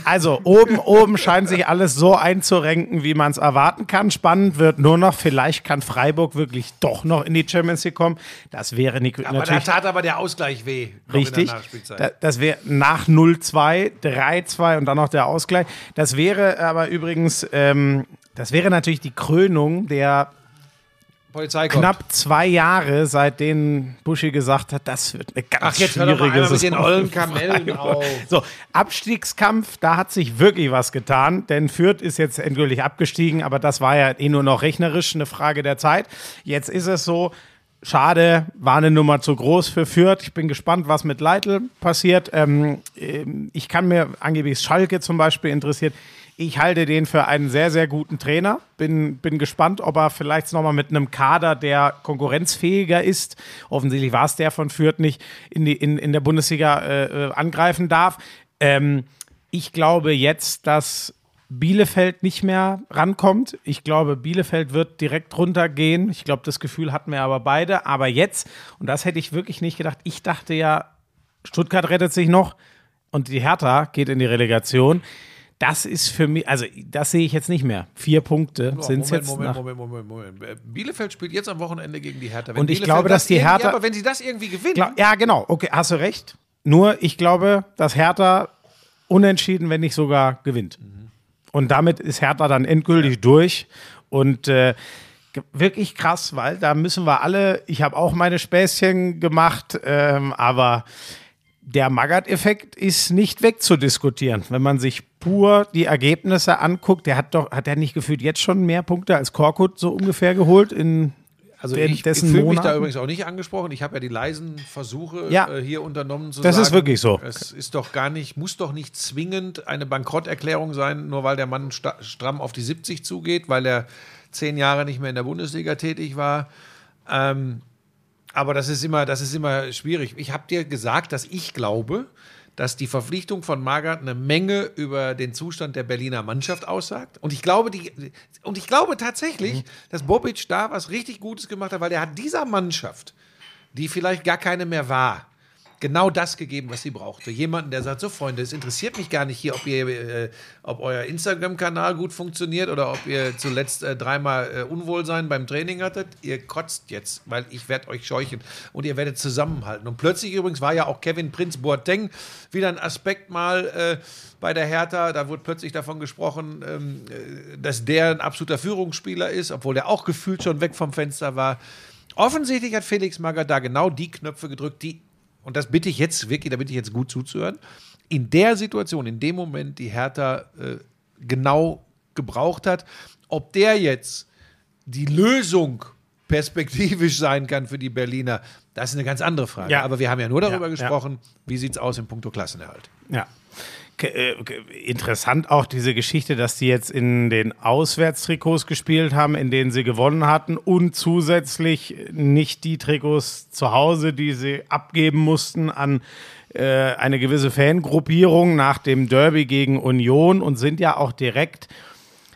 Also, oben, oben scheint sich alles so einzurenken, wie man es erwarten kann. Spannend wird nur noch, vielleicht kann Freiburg wirklich doch noch in die Champions League kommen. Das wäre nicht, Aber da natürlich tat aber der Ausgleich weh. Richtig. Da, das wäre nach 0-2, 3-2 und dann noch der Ausgleich. Das wäre aber übrigens, ähm, das wäre natürlich die Krönung der Polizei kommt. knapp zwei Jahre, seitdem Buschi gesagt hat, das wird eine ganz Ach, jetzt hör doch mal schwierige mit den ollen Kamellen (laughs) auf. So, Abstiegskampf, da hat sich wirklich was getan, denn Fürth ist jetzt endgültig abgestiegen, aber das war ja eh nur noch rechnerisch eine Frage der Zeit. Jetzt ist es so, Schade, war eine Nummer zu groß für Fürth. Ich bin gespannt, was mit Leitl passiert. Ähm, ähm, ich kann mir angeblich Schalke zum Beispiel interessiert. Ich halte den für einen sehr, sehr guten Trainer. Bin, bin gespannt, ob er vielleicht nochmal mit einem Kader, der konkurrenzfähiger ist, offensichtlich war es der von Fürth nicht, in, die, in, in der Bundesliga äh, äh, angreifen darf. Ähm, ich glaube jetzt, dass Bielefeld nicht mehr rankommt. Ich glaube, Bielefeld wird direkt runtergehen. Ich glaube, das Gefühl hatten wir aber beide. Aber jetzt, und das hätte ich wirklich nicht gedacht, ich dachte ja, Stuttgart rettet sich noch und die Hertha geht in die Relegation. Das ist für mich, also das sehe ich jetzt nicht mehr. Vier Punkte Oh, sind es Moment, jetzt. Moment, Moment, Moment, Moment. Äh, Bielefeld spielt jetzt am Wochenende gegen die Hertha. Wenn Und ich Bielefeld glaube, dass das die Hertha- Ja, aber wenn sie das irgendwie gewinnen, Gla- ja, genau. Okay, hast du recht. Nur ich glaube, dass Hertha unentschieden, wenn nicht sogar gewinnt. Und damit ist Hertha dann endgültig durch. Und äh, wirklich krass, weil da müssen wir alle, ich habe auch meine Späßchen gemacht, ähm, aber der Magath-Effekt ist nicht wegzudiskutieren. Wenn man sich pur die Ergebnisse anguckt, der hat doch, hat er nicht gefühlt jetzt schon mehr Punkte als Korkut so ungefähr geholt in Also den- ich, ich fühle mich da übrigens auch nicht angesprochen. Ich habe ja die leisen Versuche Ja. äh, hier unternommen zu Das sagen. ist wirklich so. Es ist doch gar nicht, muss doch nicht zwingend eine Bankrotterklärung sein, nur weil der Mann stramm auf die 70 zugeht, weil er zehn Jahre nicht mehr in der Bundesliga tätig war. Ähm, aber das ist immer, das ist immer schwierig. Ich habe dir gesagt, dass ich glaube, dass die Verpflichtung von Magath eine Menge über den Zustand der Berliner Mannschaft aussagt. Und ich glaube, die, und ich glaube tatsächlich, dass Bobic da was richtig Gutes gemacht hat, weil er hat dieser Mannschaft, die vielleicht gar keine mehr war, genau das gegeben, was sie brauchte. Jemanden, der sagt, so Freunde, es interessiert mich gar nicht hier, ob, ihr, äh, ob euer Instagram-Kanal gut funktioniert oder ob ihr zuletzt äh, dreimal äh, Unwohlsein beim Training hattet. Ihr kotzt jetzt, weil ich werde euch scheuchen und ihr werdet zusammenhalten. Und plötzlich übrigens war ja auch Kevin Prinz Boateng wieder ein Aspekt mal äh, bei der Hertha. Da wurde plötzlich davon gesprochen, ähm, äh, dass der ein absoluter Führungsspieler ist, obwohl der auch gefühlt schon weg vom Fenster war. Offensichtlich hat Felix Magath da genau die Knöpfe gedrückt, die und das bitte ich jetzt wirklich, da bitte ich jetzt gut zuzuhören, in der Situation, in dem Moment die Hertha äh, genau gebraucht hat, ob der jetzt die Lösung perspektivisch sein kann für die Berliner, das ist eine ganz andere Frage. Ja. Aber wir haben ja nur darüber Ja, ja. gesprochen, wie sieht es aus im Puncto Klassenerhalt. Ja. Äh, interessant auch diese Geschichte, dass die jetzt in den Auswärtstrikots gespielt haben, in denen sie gewonnen hatten und zusätzlich nicht die Trikots zu Hause, die sie abgeben mussten an äh, eine gewisse Fangruppierung nach dem Derby gegen Union und sind ja auch direkt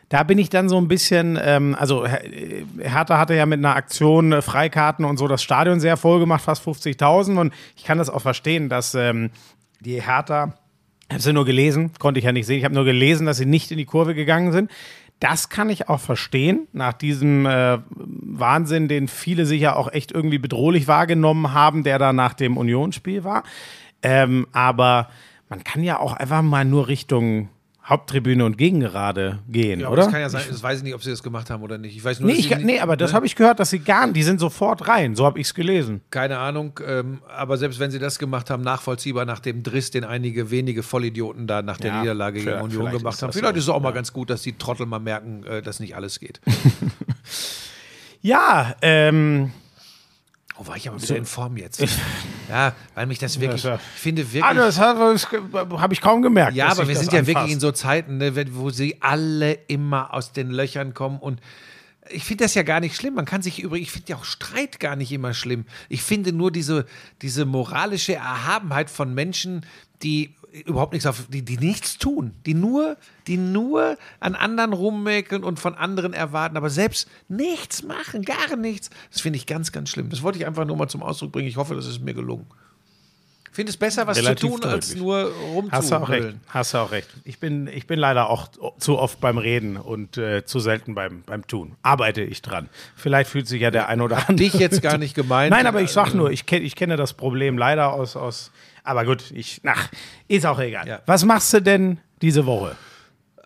da bin ich dann so ein bisschen, ähm, also äh, Hertha hatte ja mit einer Aktion Freikarten und so das Stadion sehr voll gemacht, fast 50.000 und ich kann das auch verstehen, dass ähm, die Hertha, habe sie nur gelesen, konnte ich ja nicht sehen, ich habe nur gelesen, dass sie nicht in die Kurve gegangen sind. Das kann ich auch verstehen, nach diesem äh, Wahnsinn, den viele sicher auch echt irgendwie bedrohlich wahrgenommen haben, der da nach dem Unionsspiel war. Ähm, aber man kann ja auch einfach mal nur Richtung Haupttribüne und Gegengerade gehen, aber oder? Das kann ja sein, das weiß ich nicht, ob sie das gemacht haben oder nicht. Ich weiß nur, Nee, ich, nee, aber das ne? habe ich gehört, dass sie gar nicht, die sind sofort rein, so habe ich es gelesen. Keine Ahnung, ähm, aber selbst wenn sie das gemacht haben, nachvollziehbar nach dem Driss, den einige wenige Vollidioten da nach der Ja, Niederlage gegen vielleicht- Union gemacht haben. Vielleicht ist es auch mal ganz gut, dass die Trottel mal merken, äh, dass nicht alles geht. (laughs) Ja, ähm, Oh, war ich aber wieder in Form jetzt. (laughs) ja, weil mich das wirklich, Ja, ich finde wirklich. ah, das habe ich kaum gemerkt. Ja, aber wir sind ja anfasst. wirklich in so Zeiten, ne, wo sie alle immer aus den Löchern kommen und ich finde das ja gar nicht schlimm. Man kann sich übrigens, ich finde ja auch Streit gar nicht immer schlimm. Ich finde nur diese, diese moralische Erhabenheit von Menschen, die überhaupt nichts auf, die, die nichts tun, die nur, die nur an anderen rummäkeln und von anderen erwarten, aber selbst nichts machen, gar nichts. Das finde ich ganz, ganz schlimm. Das wollte ich einfach nur mal zum Ausdruck bringen. Ich hoffe, das ist mir gelungen. Ich finde es besser, was Relativ zu tun, als deutlich. nur Hast du auch recht. rumzuhüllen. Hast du auch recht. Ich bin, ich bin leider auch zu oft beim Reden und äh, zu selten beim, beim Tun. Arbeite ich dran. Vielleicht fühlt sich ja der ein oder andere. dich jetzt gar nicht gemeint. Nein, aber ich sag nur, ich, kenn, ich kenne das Problem leider aus, aus. Aber gut, ich, ach, ist auch egal. Ja. Was machst du denn diese Woche?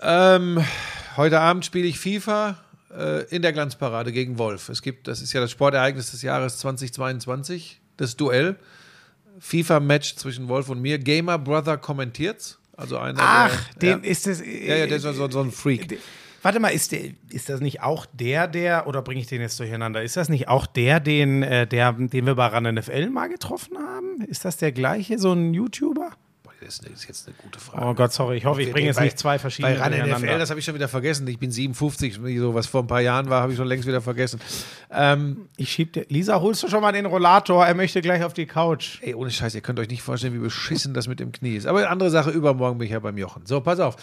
Ähm, heute Abend spiele ich FIFA äh, in der Glanzparade gegen Wolf. Es gibt, das ist ja das Sportereignis des Jahres 2022, das Duell. FIFA-Match zwischen Wolf und mir. Gamer Brother kommentiert's. Also einer Ach, der, den ist das. ja, ja, der ist so, so ein Freak. Warte mal, ist, der, ist das nicht auch der, der, oder bringe ich den jetzt durcheinander? Ist das nicht auch der, den, äh, der, den wir bei RAN NFL mal getroffen haben? Ist das der gleiche, so ein YouTuber? Das ist, jetzt eine gute Frage. Oh Gott, sorry, ich hoffe, ich bringe jetzt Bei- nicht zwei verschiedene Bei RAN NFL, das habe ich schon wieder vergessen. Ich bin 57, so was vor ein paar Jahren war, habe ich schon längst wieder vergessen. Ähm, Ich schieb dir. Lisa, holst du schon mal den Rollator? Er möchte gleich auf die Couch. Ey, ohne Scheiß, ihr könnt euch nicht vorstellen, wie beschissen das mit dem Knie ist. Aber andere Sache, übermorgen bin ich ja beim Jochen. So, pass auf.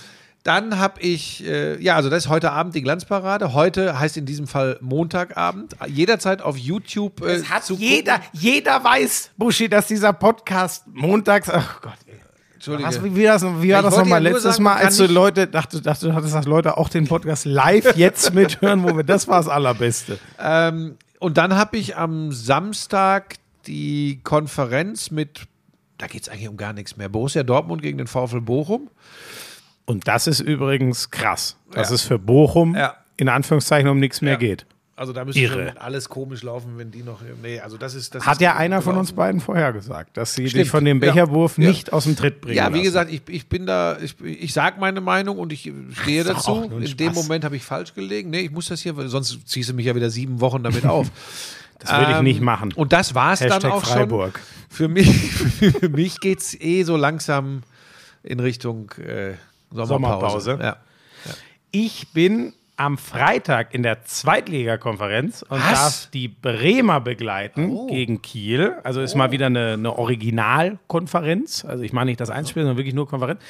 Dann habe ich, äh, ja, also das ist heute Abend die Glanzparade. Heute heißt in diesem Fall Montagabend. Jederzeit auf YouTube. Äh, Es hat zu jeder, gucken. jeder weiß, Buschi, dass dieser Podcast montags. Ach Gott, ey. Entschuldige. Was, wie, wie, das, wie war das nochmal letztes sagen, Mal, als du Leute, dachte, dachte, du hattest, dass Leute auch den Podcast live (laughs) jetzt mithören, wo wir, das war das Allerbeste. Ähm, und dann habe ich am Samstag die Konferenz mit, da geht es eigentlich um gar nichts mehr, Borussia Dortmund gegen den VfL Bochum. Und das ist übrigens krass, dass Ja. es für Bochum Ja. in Anführungszeichen um nichts mehr Ja. geht. Also da müsste Irre. schon alles komisch laufen, wenn die noch. Nee, also das ist. Das Hat ist ja einer von uns beiden vorhergesagt, dass sie dich Stimmt. von dem Ja. Becherwurf Ja. nicht aus dem Tritt bringen. Ja, wie lassen. gesagt, ich, ich bin da, ich, ich sage meine Meinung und ich stehe ist doch dazu. In dem Spaß. Moment habe ich falsch gelegen. Nee, ich muss das hier, weil sonst ziehst du mich ja wieder sieben Wochen damit auf. (laughs) Das würde ich Ähm, nicht machen. Und das war es dann auch Freiburg. schon. Für mich, (laughs) für mich geht es eh so langsam in Richtung äh, Sommerpause. Sommerpause. Ja. Ich bin am Freitag in der Zweitligakonferenz und Was? darf die Bremer begleiten Oh. gegen Kiel. Also ist mal wieder eine, eine Originalkonferenz. Also ich meine nicht das Einspiel, sondern wirklich nur Konferenz.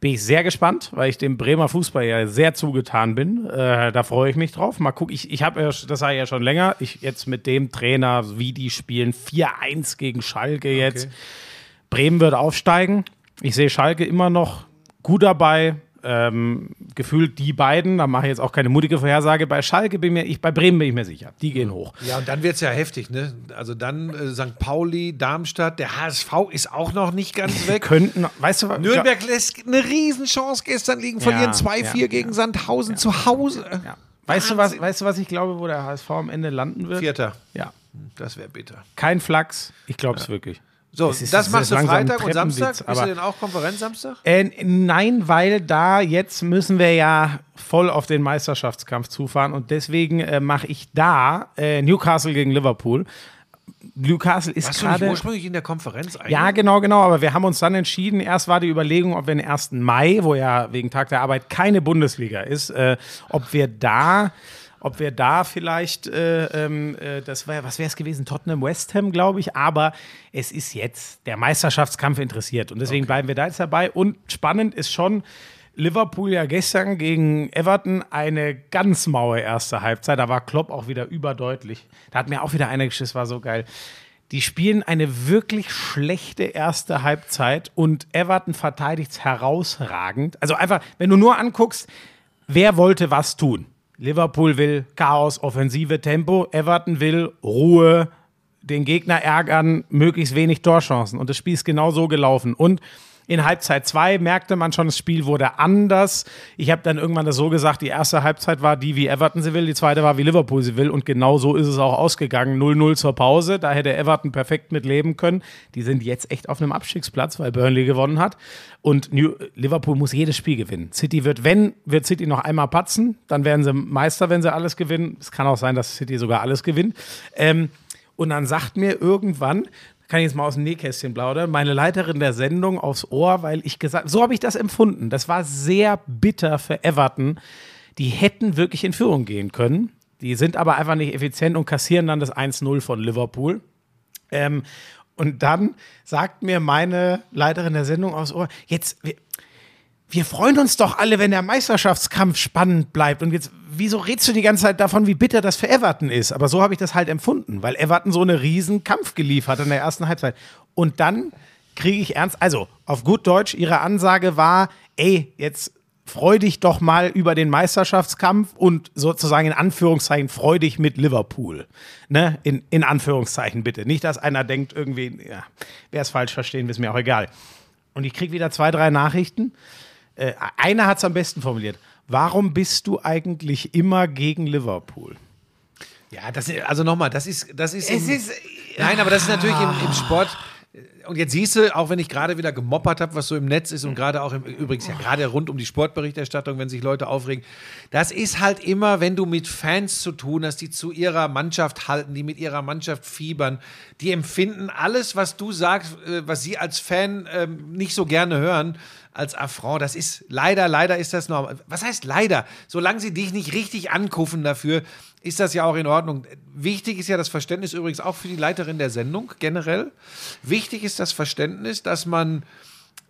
Bin ich sehr gespannt, weil ich dem Bremer Fußball ja sehr zugetan bin. Äh, da freue ich mich drauf. Mal gucken, ich, ich habe ja, das ich ja schon länger, ich jetzt mit dem Trainer, wie die spielen, 4-1 gegen Schalke jetzt. Bremen wird aufsteigen. Ich sehe Schalke immer noch gut dabei. Ähm, gefühlt die beiden, da mache ich jetzt auch keine mutige Vorhersage. Bei Schalke bin mir, ich, bei Bremen bin ich mir sicher. Die gehen hoch. Ja, und dann wird es ja heftig, ne? Also dann äh, St. Pauli, Darmstadt, der HSV ist auch noch nicht ganz weg. Könnten, weißt du was? Nürnberg lässt eine Riesenchance gestern liegen, verlieren 2-4 ja, gegen ja. Sandhausen zu Hause. Ja. Weißt du, was, weißt du, was ich glaube, wo der HSV am Ende landen wird? Vierter. Ja. Das wäre bitter. Kein Flachs. Ich glaube es wirklich. So, ist- das machst du Freitag und Samstag? Bist du denn auch Konferenz Samstag? Äh, nein, weil da jetzt müssen wir ja voll auf den Meisterschaftskampf zufahren und deswegen äh, mache ich da äh, Newcastle gegen Liverpool. Newcastle ist Warst du nicht gerade. ursprünglich in der Konferenz eigentlich? Ja, genau, genau. Aber wir haben uns dann entschieden. Erst war die Überlegung, ob wir den 1. Mai, wo ja wegen Tag der Arbeit keine Bundesliga ist, äh, ob wir da, ob wir da vielleicht, äh, ähm, äh, das war, was wäre es gewesen? Tottenham, West Ham, glaube ich. Aber es ist jetzt der Meisterschaftskampf interessiert und deswegen bleiben wir da jetzt dabei. Und spannend ist schon. Liverpool ja gestern gegen Everton eine ganz maue erste Halbzeit. Da war Klopp auch wieder überdeutlich. Da hat mir auch wieder einer geschissen, war so geil. Die spielen eine wirklich schlechte erste Halbzeit und Everton verteidigt es herausragend. Also einfach, wenn du nur anguckst, wer wollte was tun? Liverpool will Chaos, Offensive, Tempo. Everton will Ruhe, den Gegner ärgern, möglichst wenig Torchancen. Und das Spiel ist genau so gelaufen. Und in Halbzeit 2 merkte man schon, das Spiel wurde anders. Ich habe dann irgendwann das so gesagt, die erste Halbzeit war die, wie Everton sie will, die zweite war, wie Liverpool sie will. Und genau so ist es auch ausgegangen. 0-0 zur Pause. Da hätte Everton perfekt mit leben können. Die sind jetzt echt auf einem Abstiegsplatz, weil Burnley gewonnen hat. Und New Liverpool muss jedes Spiel gewinnen. City wird, wenn, wird City noch einmal patzen, dann werden sie Meister, wenn sie alles gewinnen. Es kann auch sein, dass City sogar alles gewinnt. Ähm, und dann sagt mir irgendwann, kann ich jetzt mal aus dem Nähkästchen plaudern, meine Leiterin der Sendung aufs Ohr, weil ich gesagt, so habe ich das empfunden. Das war sehr bitter für Everton. Die hätten wirklich in Führung gehen können. Die sind aber einfach nicht effizient und kassieren dann das 1-0 von Liverpool. Ähm, und dann sagt mir meine Leiterin der Sendung aufs Ohr, jetzt, wir, freuen uns doch alle, wenn der Meisterschaftskampf spannend bleibt. Und jetzt, wieso redest du die ganze Zeit davon, wie bitter das für Everton ist? Aber so habe ich das halt empfunden, weil Everton so einen riesen Kampf geliefert in der ersten Halbzeit. Und dann kriege ich ernst, also auf gut Deutsch, ihre Ansage war, ey, jetzt freu dich doch mal über den Meisterschaftskampf und sozusagen in Anführungszeichen freu dich mit Liverpool. Ne? In, in Anführungszeichen bitte. Nicht, dass einer denkt, irgendwie, ja, wer es falsch verstehen, ist mir auch egal. Und ich kriege wieder zwei, drei Nachrichten. Äh, einer hat es am besten formuliert. Warum bist du eigentlich immer gegen Liverpool? Ja, das ist, also nochmal, das ist, das ist, Es im, ist- nein, aber das ist natürlich im, im Sport. Und jetzt siehst du, auch wenn ich gerade wieder gemoppert habe, was so im Netz ist und gerade auch im, übrigens ja gerade rund um die Sportberichterstattung, wenn sich Leute aufregen, das ist halt immer, wenn du mit Fans zu tun hast, die zu ihrer Mannschaft halten, die mit ihrer Mannschaft fiebern, die empfinden alles, was du sagst, äh, was sie als Fan ähm, nicht so gerne hören, als Affront. Das ist leider, leider ist das normal. Was heißt leider? Solange sie dich nicht richtig ankuffen dafür, ist das ja auch in Ordnung. Wichtig ist ja das Verständnis übrigens auch für die Leiterin der Sendung generell. Wichtig ist das Verständnis, dass man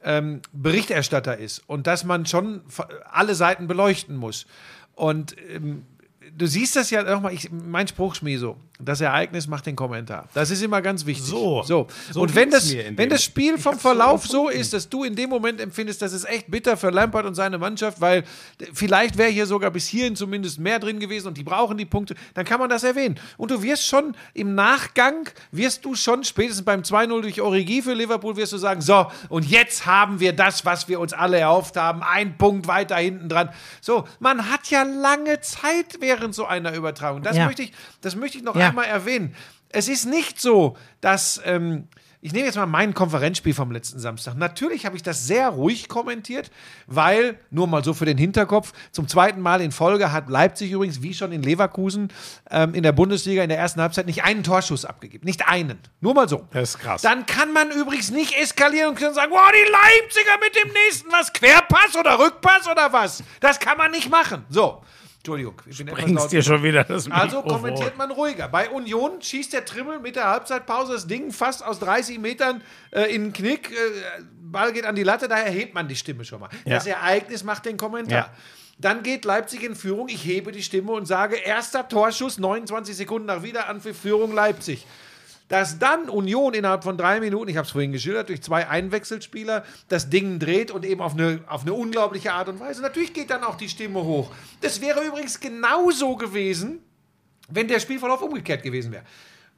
ähm, Berichterstatter ist und dass man schon alle Seiten beleuchten muss. Und ähm, du siehst das ja nochmal, mein Spruch schmier so, das Ereignis macht den Kommentar. Das ist immer ganz wichtig. So. so. So und wenn das, wenn das Spiel vom (laughs) so Verlauf so empfunden. ist, dass du in dem Moment empfindest, das ist echt bitter für Lampard und seine Mannschaft, weil vielleicht wäre hier sogar bis hierhin zumindest mehr drin gewesen und die brauchen die Punkte, dann kann man das erwähnen. Und du wirst schon im Nachgang, wirst du schon spätestens beim 2-0 durch Origi für Liverpool, wirst du sagen, so, und jetzt haben wir das, was wir uns alle erhofft haben, ein Punkt weiter hinten dran. So, man hat ja lange Zeit während so einer Übertragung. Das Ja. möchte ich, das möchte ich noch Ja. einmal erwähnen. Es ist nicht so, dass ähm, ich nehme jetzt mal mein Konferenzspiel vom letzten Samstag. Natürlich habe ich das sehr ruhig kommentiert, weil, nur mal so für den Hinterkopf, zum zweiten Mal in Folge hat Leipzig übrigens, wie schon in Leverkusen, ähm, in der Bundesliga in der ersten Halbzeit nicht einen Torschuss abgegeben. Nicht einen. Nur mal so. Das ist krass. Dann kann man übrigens nicht eskalieren und können sagen, wow, die Leipziger mit dem nächsten, was, Querpass oder Rückpass oder was? Das kann man nicht machen. So. Entschuldigung, ich bin etwas dir schon wieder das also Mikrofon. kommentiert man ruhiger. Bei Union schießt der Trimmel mit der Halbzeitpause das Ding fast aus 30 Metern äh, in den Knick. Äh, Ball geht an die Latte, daher hebt man die Stimme schon mal. Ja. Das Ereignis macht den Kommentar. Ja. Dann geht Leipzig in Führung. Ich hebe die Stimme und sage: erster Torschuss, 29 Sekunden nach Wiederanpfiff, Führung Leipzig. Dass dann Union innerhalb von drei Minuten, ich habe es vorhin geschildert, durch zwei Einwechselspieler das Ding dreht und eben auf eine, auf eine unglaubliche Art und Weise. Natürlich geht dann auch die Stimme hoch. Das wäre übrigens genauso gewesen, wenn der Spielverlauf umgekehrt gewesen wäre.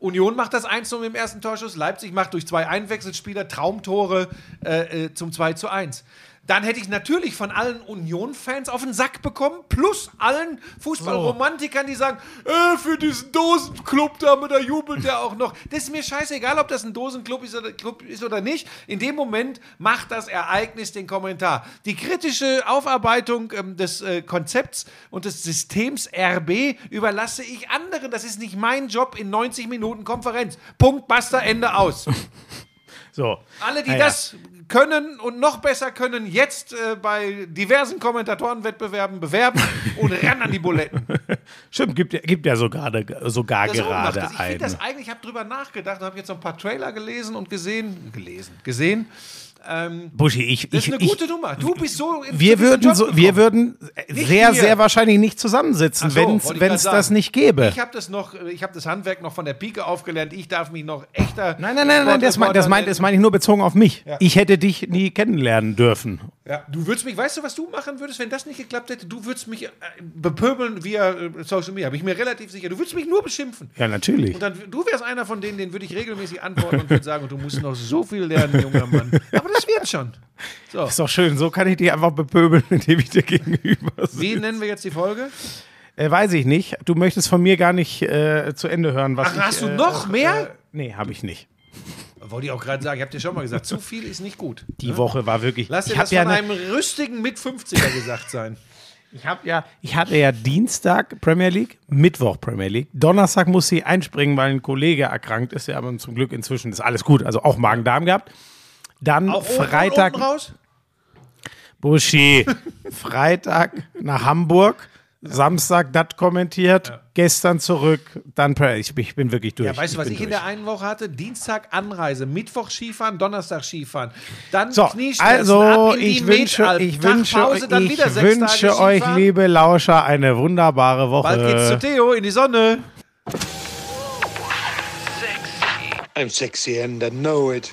Union macht das 1 im ersten Torschuss, Leipzig macht durch zwei Einwechselspieler Traumtore äh, äh, zum 2 zu 1. Dann hätte ich natürlich von allen Union-Fans auf den Sack bekommen, plus allen Fußballromantikern, die sagen, äh, für diesen Dosenclub da, da jubelt der auch noch. Das ist mir scheißegal, ob das ein Dosenclub ist oder, Club ist oder nicht. In dem Moment macht das Ereignis den Kommentar. Die kritische Aufarbeitung ähm, des äh, Konzepts und des Systems RB überlasse ich anderen. Das ist nicht mein Job in 90 Minuten Konferenz. Punkt, basta, Ende aus. (laughs) So. Alle, die Naja. das können und noch besser können, jetzt äh, bei diversen Kommentatorenwettbewerben bewerben (laughs) und ran an die Buletten. Stimmt, gibt, ja- gibt ja sogar, sogar Das gerade. Ich einen. finde das eigentlich, ich habe drüber nachgedacht und habe jetzt so ein paar Trailer gelesen und gesehen, gelesen, gesehen. Ähm, Buschi, ich, das ich, ist eine ich, gute Nummer. Du bist so wir würden, so, wir würden Nicht sehr, wir. sehr wahrscheinlich nicht zusammensitzen, so, wenn es das nicht gäbe. Ich habe das noch, ich habe das Handwerk noch von der Pike aufgelernt. Ich darf mich noch echter. Nein, nein, nein, nein das, mein, das, mein, das meine ich nur bezogen auf mich. Ich hätte dich nie kennenlernen dürfen. Ja, du würdest mich, weißt du, was du machen würdest, wenn das nicht geklappt hätte? Du würdest mich äh, bepöbeln via äh, Social Media, bin ich mir relativ sicher. Du würdest mich nur beschimpfen. Ja, natürlich. Und dann, du wärst einer von denen, den würde ich regelmäßig antworten und würde sagen, du musst noch so viel lernen, junger Mann. Aber das wird schon. So, Ist doch schön, so kann ich dich einfach bepöbeln, (laughs) indem ich dir gegenüber wie sitze. nennen wir jetzt die Folge? Äh, weiß ich nicht. Du möchtest von mir gar nicht äh, zu Ende hören, was Ach, ich, hast du äh, noch mehr? Äh, nee, habe ich nicht. Wollte ich auch gerade sagen, ich habe dir schon mal gesagt, zu viel ist nicht gut. Die Woche war wirklich. Lass dir das hab ja von ne- einem rüstigen Mit-50er gesagt sein. (laughs) Ich habe ja, ich hatte ja Dienstag Premier League, Mittwoch Premier League, Donnerstag muss sie einspringen, weil ein Kollege erkrankt ist, ja, aber zum Glück inzwischen ist alles gut, also auch Magen-Darm gehabt. Dann Auch oben, Freitag, Unten raus? Buschi, (laughs) Freitag nach Hamburg, Samstag das kommentiert, gestern zurück, dann Ich, bin- ich bin wirklich durch. Ja, weißt du, was ich in durch. der einen Woche hatte? Dienstag Anreise, Mittwoch Skifahren, Donnerstag Skifahren. Dann So, also ab in die ich wünsche, Metalpen, ich Tag wünsche, Pause, dann ich wünsche Tage euch, liebe Lauscher, eine wunderbare Woche. Bald geht's zu Theo in die Sonne. I'm sexy and I know it.